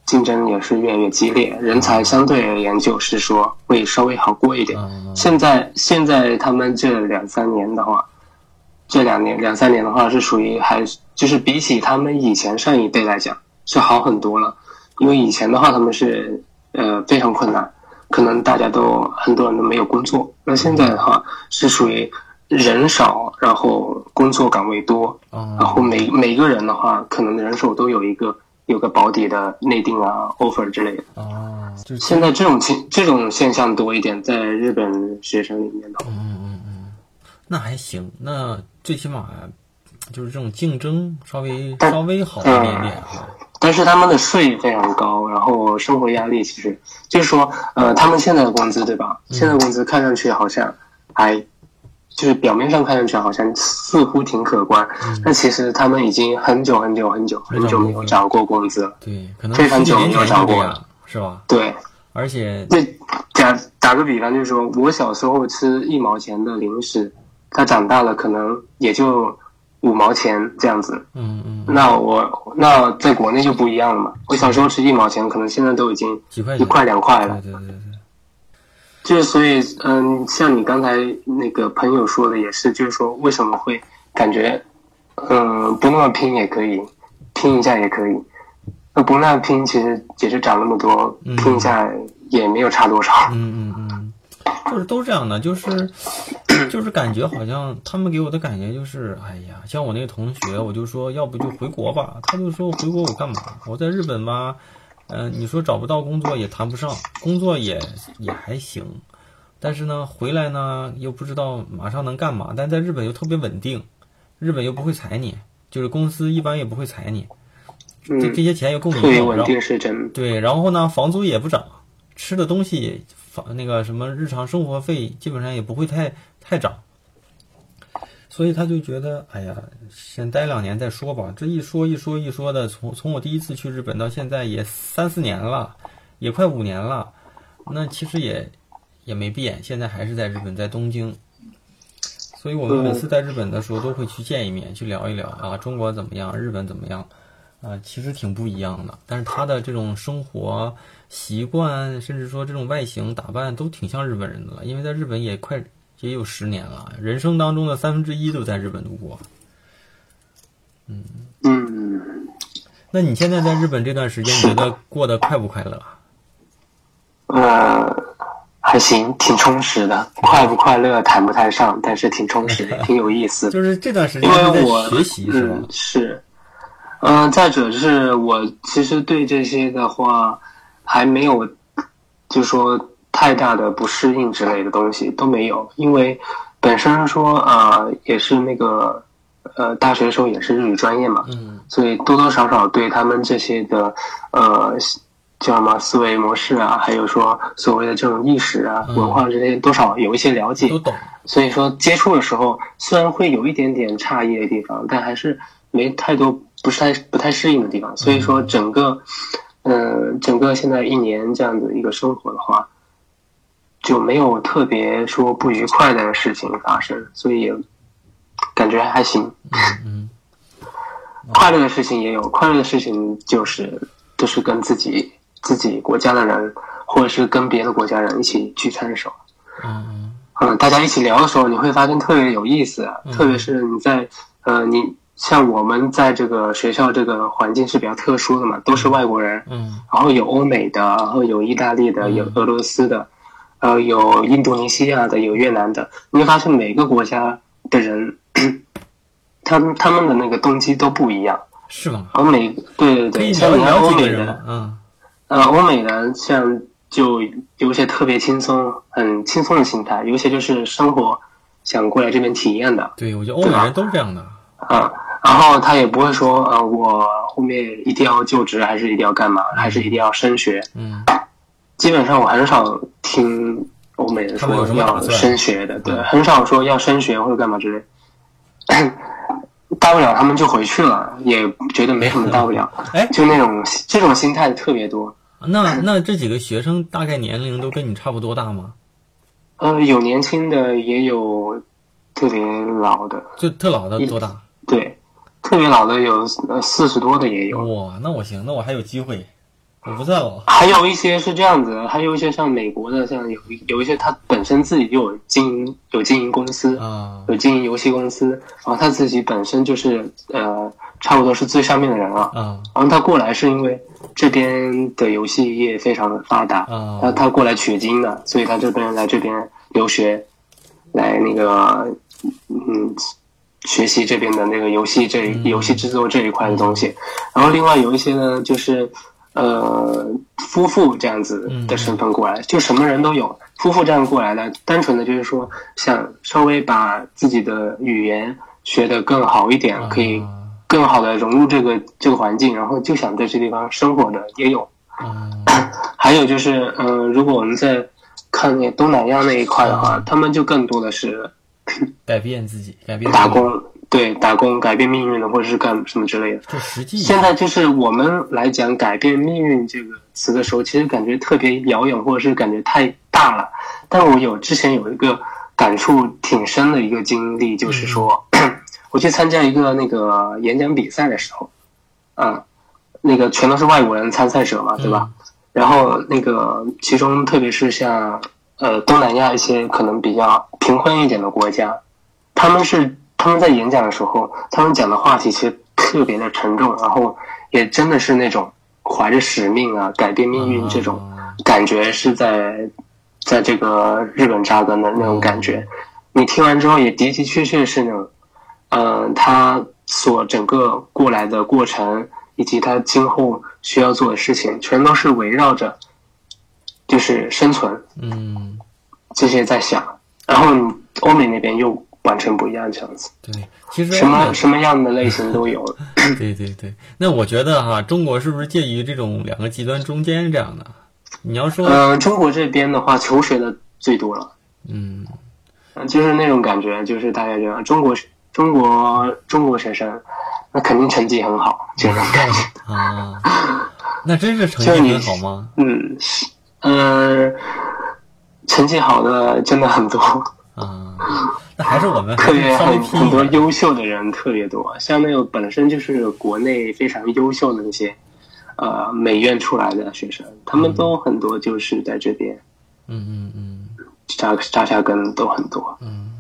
竞争也是越来越激烈，人才相对而言就是说会稍微好过一点。嗯现在现在他们这两三年的话，这两年两三年的话是属于还就是比起他们以前上一辈来讲是好很多了，因为以前的话他们是呃非常困难，可能大家都很多人都没有工作，那现在的话是属于人少，然后工作岗位多，然啊后每每个人的话可能人手都有一个有个保底的内定啊 offer 之类的。啊，就是现在这种情这种现象多一点，在日本学生里面的话，嗯嗯嗯，那还行，那最起码就是这种竞争稍微稍微好一点点哈。但是他们的税非常高，然后生活压力其实就是说，呃，他们现在的工资对吧？现在工资看上去好像还就是表面上看上去好像似乎挺可观，但其实他们已经很久很久很久很久没有涨过工资了。对，可能非常久没有涨过了，是吧？对，而且那打打个比方，就是说我小时候吃一毛钱的零食，他长大了可能也就五毛钱这样子。嗯嗯，那我那在国内就不一样了嘛。我小时候吃一毛钱，可能现在都已经几块，一块两块了。对对对对，就是所以，嗯，像你刚才那个朋友说的也是，就是说为什么会感觉，嗯，不那么拼也可以，拼一下也可以。那不那么拼，其实也是涨那么多，嗯拼一下也没有差多少。嗯嗯嗯，就是都这样的，就是就是感觉好像他们给我的感觉就是，哎呀，像我那个同学，我就说要不就回国吧，他就说回国我干嘛？我在日本吧，嗯、你说找不到工作也谈不上，工作也也还行，但是呢，回来呢又不知道马上能干嘛，但在日本又特别稳定，日本又不会裁你，就是公司一般也不会裁你，这嗯这，些钱又够你用，然后特别稳定是真。对，然后呢，房租也不涨，吃的东西房那个什么日常生活费基本上也不会太太涨，所以他就觉得，哎呀，先待两年再说吧。这一说一说一说的，从从我第一次去日本到现在也三四年了，也快五年了，那其实也也没变，现在还是在日本，在东京。所以我们每次在日本的时候都会去见一面，去聊一聊啊，中国怎么样，日本怎么样，啊，其实挺不一样的。但是他的这种生活习惯，甚至说这种外形打扮，都挺像日本人的了。因为在日本也快也有十年了，人生当中的三分之一都在日本度过。嗯嗯，那你现在在日本这段时间，你觉得过得快不快乐？呃。还行，挺充实的，快不快乐谈不太上，但是挺充实，挺有意思。就是这段时间因为我学习是吧？是，嗯，再者是我其实对这些的话还没有，就说太大的不适应之类的东西都没有，因为本身说啊也是那个呃大学时候也是日语专业嘛，嗯，所以多多少少对他们这些的呃。叫什么思维模式啊？还有说所谓的这种意识啊、文化之类，多少有一些了解。都懂。所以说接触的时候，虽然会有一点点诧异的地方，但还是没太多不是太不太适应的地方。所以说整个，呃，整个现在一年这样的一个生活的话，就没有特别说不愉快的事情发生，所以感觉还行。嗯。快乐的事情也有，快乐的事情就是就是跟自己。自己国家的人，或者是跟别的国家人一起聚餐的时候，嗯嗯，大家一起聊的时候，你会发现特别有意思。特别是你在呃，你像我们在这个学校这个环境是比较特殊的嘛，都是外国人，嗯，然后有欧美的，然后有意大利的，有俄罗斯的，呃，有印度尼西亚的，有越南的。你会发现每个国家的人，他们他们的那个动机都不一样，是吗？欧美对对对，像你看欧美人，嗯。呃，欧美人像就有些特别轻松、很轻松的心态，有些就是生活想过来这边体验的。对，我觉得欧美人都是这样的。啊，然后他也不会说，呃，我后面一定要就职，还是一定要干嘛，还是一定要升学。嗯。基本上我很少听欧美人说要升学的，对，很少说要升学或者干嘛之类。大不了他们就回去了，也觉得没什么大不了。哎，就那种这种心态特别多。那那这几个学生大概年龄都跟你差不多大吗？呃，有年轻的，也有特别老的。就特老的多大？对，特别老的有呃四十多的也有。哇，那我行，那我还有机会。我不在了。还有一些是这样子，还有一些像美国的，像有有一些他本身自己就有经营有经营公司啊，有经营游戏公司，然后他自己本身就是呃差不多是最上面的人了啊。然后他过来是因为这边的游戏业非常的发达啊，他他过来取经的，所以他这边来这边留学，来那个嗯学习这边的那个游戏这游戏制作这一块的东西。然后另外有一些呢就是。呃，夫妇这样子的身份过来，就什么人都有。夫妇这样过来的，单纯的就是说，想稍微把自己的语言学得更好一点，可以更好的融入这个这个环境，然后就想在这地方生活的也有。还有就是，嗯，如果我们在看那东南亚那一块的话，他们就更多的是改变自己，改变打工。对，打工改变命运的，或者是干什么之类的。就实际。现在就是我们来讲“改变命运”这个词的时候，其实感觉特别遥远，或者是感觉太大了。但我有之前有一个感触挺深的一个经历，就是说，我去参加一个那个演讲比赛的时候，啊，那个全都是外国人参赛者嘛，对吧？然后那个其中特别是像呃东南亚一些可能比较贫困一点的国家，他们是。他们在演讲的时候，他们讲的话题其实特别的沉重，然后也真的是那种怀着使命啊、改变命运这种感觉是在在这个日本扎根的那种感觉。你听完之后也的的确确是那种，嗯，他所整个过来的过程以及他今后需要做的事情，全都是围绕着就是生存，嗯，这些在想。然后欧美那边又。完全不一样，这样子。对，其实什么什么样的类型都有。对对对，那我觉得哈，中国是不是介于这种两个极端中间这样的？你要说，嗯、中国这边的话，求学的最多了，嗯嗯，就是那种感觉，就是大家觉得中国中国中国学生，那肯定成绩很好，这种感觉。啊，那真是成绩很好吗？嗯，是嗯、成绩好的真的很多，啊，那还是我们特别很很多。优秀的人特别多，像那个本身就是国内非常优秀的那些呃美院出来的学生，他们都很多就是在这边。嗯嗯嗯。扎扎下根都很多，嗯。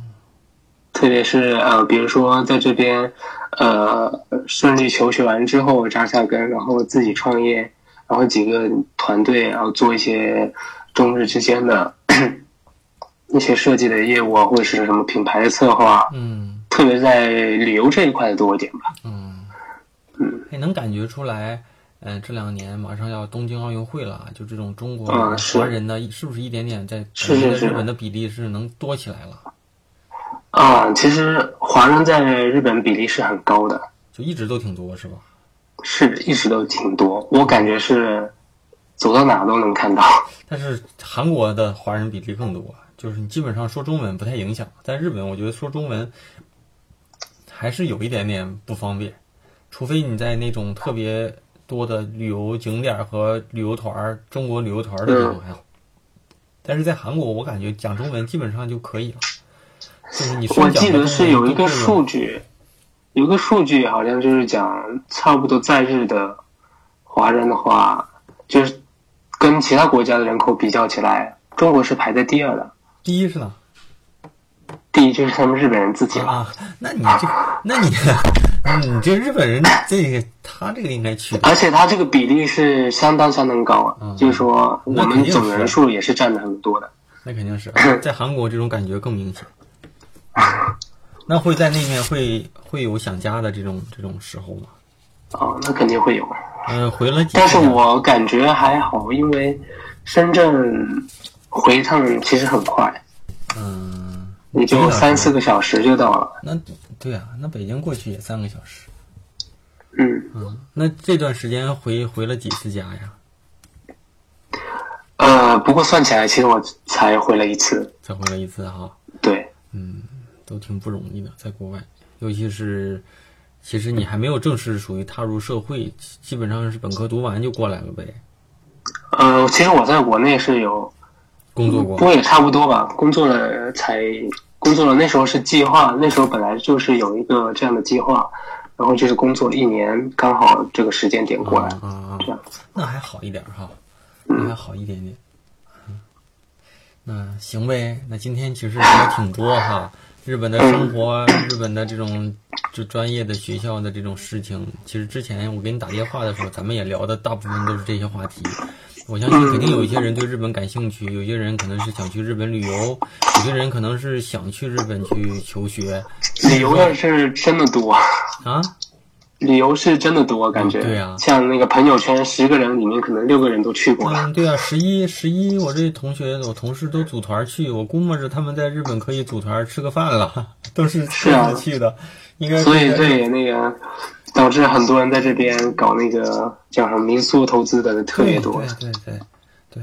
特别是呃比如说在这边呃顺利求学完之后扎下根，然后自己创业，然后几个团队然后做一些中日之间的一些设计的业务啊，或者是什么品牌的策划，嗯特别在旅游这一块的多一点吧。嗯嗯，也能感觉出来。呃，这两年马上要东京奥运会了，就这种中国华人的，是不是一点点在是是是日本的比例是能多起来了？啊，其实华人在日本比例是很高的，就一直都挺多，是吧？是一直都挺多，我感觉是走到哪都能看到。但是韩国的华人比例更多，就是你基本上说中文不太影响。在日本，我觉得说中文还是有一点点不方便，除非你在那种特别多的旅游景点和旅游团儿、中国旅游团儿的地方还好。但是在韩国，我感觉讲中文基本上就可以了，就是你我顺讲记得的是有一个数据，有个数据好像就是讲，差不多在日的华人的话，就是跟其他国家的人口比较起来，中国是排在第二的，第一是哪第一就是他们日本人自己了。啊？那你这，那你，你这日本人这个他这个应该去的。而且他这个比例是相当相当高啊，嗯就是说我们总人数也是占的很多的。那肯定是在韩国这种感觉更明显。那会在那面会会有想家的这种这种时候吗？哦，那肯定会有。嗯、回了但是家我感觉还好，因为深圳回一趟其实很快，嗯，也就三四个小时就到了。那对啊，那北京过去也三个小时。嗯，嗯，那这段时间回回了几次家呀？呃，不过算起来，其实我才回了一次。才回了一次哈，对，嗯都挺不容易的，在国外，尤其是其实你还没有正式属于踏入社会，基本上是本科读完就过来了呗，呃，其实我在国内是有，工作过。不过也差不多吧。工作了才工作了，那时候是计划，那时候本来就是有一个这样的计划，然后就是工作了一年，刚好这个时间点过来，啊这样。那还好一点哈，那还好一点点。嗯那行呗，那今天其实聊挺多哈，日本的生活，日本的这种就专业的学校的这种事情，其实之前我给你打电话的时候，咱们也聊的大部分都是这些话题。我相信肯定有一些人对日本感兴趣，有些人可能是想去日本旅游，有些人可能是想去日本去求学旅游的是真的多，啊。旅游是真的多，感觉。嗯对啊像那个朋友圈，十个人里面可能六个人都去过了。嗯，对啊，十一十一，我这同学我同事都组团去，我估摸着他们在日本可以组团吃个饭了，都是是啊去的，应该是所以这也那个导致很多人在这边搞那个叫什么民宿投资的人特别多。对对对对对，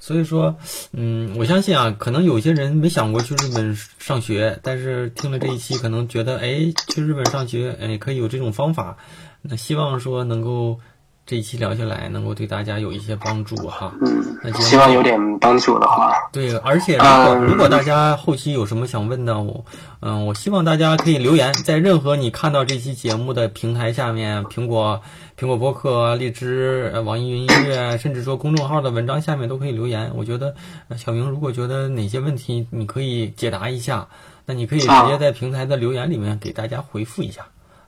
所以说，嗯，我相信啊，可能有些人没想过去日本上学，但是听了这一期，可能觉得，哎，去日本上学，哎，可以有这种方法。那希望说能够这一期聊下来，能够对大家有一些帮助哈。嗯那，希望有点帮助的话，对，而且如果、嗯如果大家后期有什么想问的，我嗯，我希望大家可以留言，在任何你看到这期节目的平台下面，苹果、苹果播客、荔枝、呃网易云音乐，甚至说公众号的文章下面都可以留言。我觉得呃小明如果觉得哪些问题你可以解答一下，那你可以直接在平台的留言里面给大家回复一下。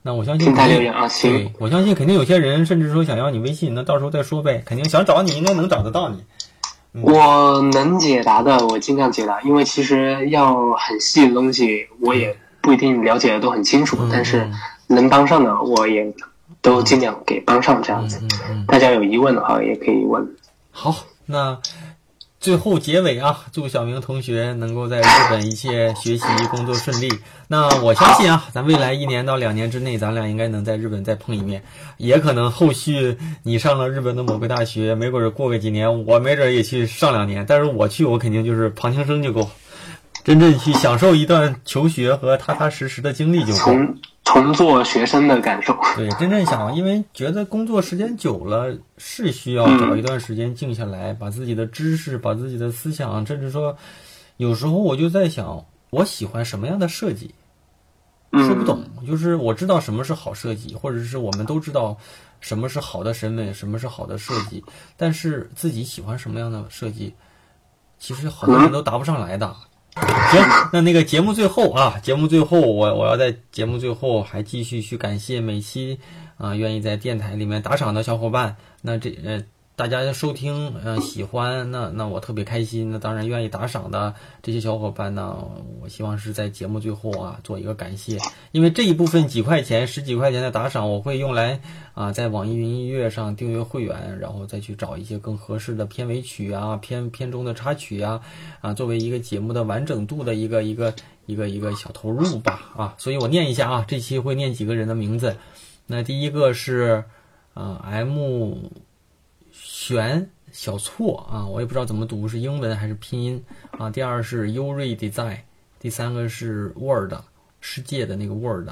那我相信平台留言啊，行，对，我相信肯定有些人甚至说想要你微信，那到时候再说呗，肯定想找你应该能找得到你。我能解答的我尽量解答，因为其实要很细的东西，我也不一定了解的都很清楚，嗯但是能帮上的我也都尽量给帮上这样子。大家有疑问的话也可以问。好，那最后结尾啊，祝小明同学能够在日本一切学习工作顺利。那我相信啊，咱未来一年到两年之内，咱俩应该能在日本再碰一面。也可能后续你上了日本的某个大学，没准过个几年，我没准也去上两年。但是我去，我肯定就是旁听生就够，真正去享受一段求学和踏踏实实的经历就够。重做学生的感受，对，真正想，因为觉得工作时间久了，是需要找一段时间静下来，把自己的知识、把自己的思想，甚至说，有时候我就在想，我喜欢什么样的设计，说不懂。就是我知道什么是好设计，或者是我们都知道什么是好的审美，什么是好的设计，但是自己喜欢什么样的设计，其实很多人都答不上来的。行，那那个节目最后啊，节目最后我我要在节目最后还继续去感谢每期啊愿意在电台里面打赏的小伙伴。那这呃。大家收听，嗯，喜欢那那我特别开心。那当然愿意打赏的这些小伙伴呢，我希望是在节目最后啊做一个感谢，因为这一部分几块钱、十几块钱的打赏，我会用来啊在网易云音乐上订阅会员，然后再去找一些更合适的片尾曲啊、片片中的插曲啊，啊作为一个节目的完整度的一个一个一个一个小投入吧啊。所以我念一下啊，这期会念几个人的名字。那第一个是啊 M。选小错啊，我也不知道怎么读，是英文还是拼音啊？第二是 Uri Design，第三个是 Word 世界的那个 Word，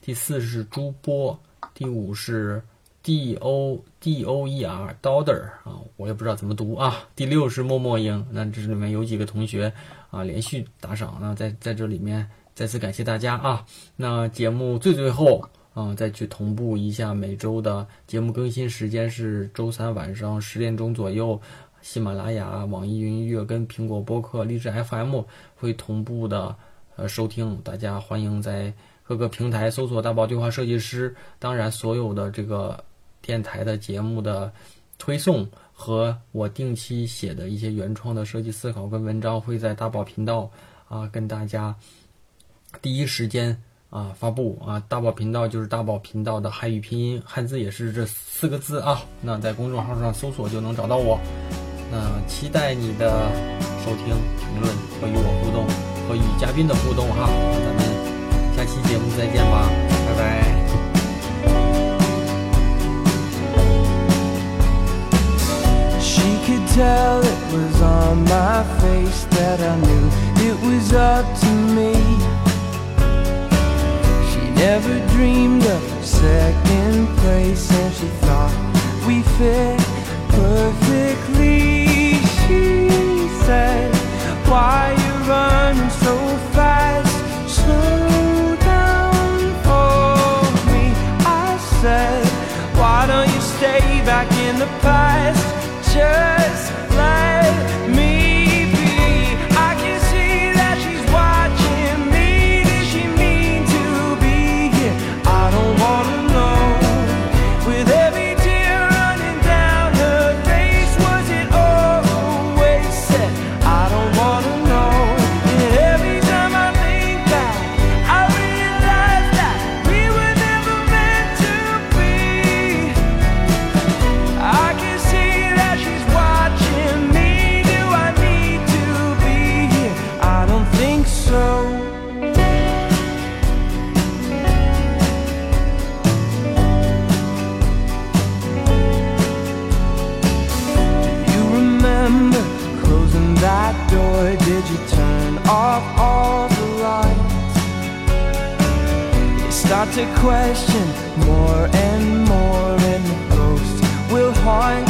第四是朱波，第五是 D O D O E R daughter 啊，我也不知道怎么读啊。第六是默默英，那这里面有几个同学啊连续打赏，那在在这里面再次感谢大家啊。那节目最最后。啊，再去同步一下每周的节目更新时间是周三晚上十点钟左右，喜马拉雅、网易云音乐跟苹果播客、荔枝 FM 会同步的呃收听，大家欢迎在各个平台搜索“大宝对话设计师”。当然，所有的这个电台的节目的推送和我定期写的一些原创的设计思考跟文章，会在大宝频道啊跟大家第一时间。啊，发布啊！大宝频道就是大宝频道的汉语拼音，汉字也是这四个字啊。那在公众号上搜索就能找到我。那期待你的收听、评论和与我互动，和与嘉宾的互动哈。那咱们下期节目再见吧，拜拜。She could tell it was on my face that I knew it was up to me. Never dreamed of second place and she thought we fit perfectly. She said why you running so fast? Slow down for me. I said why don't you stay back in the past? Just let to question more and more, and the ghost will haunt.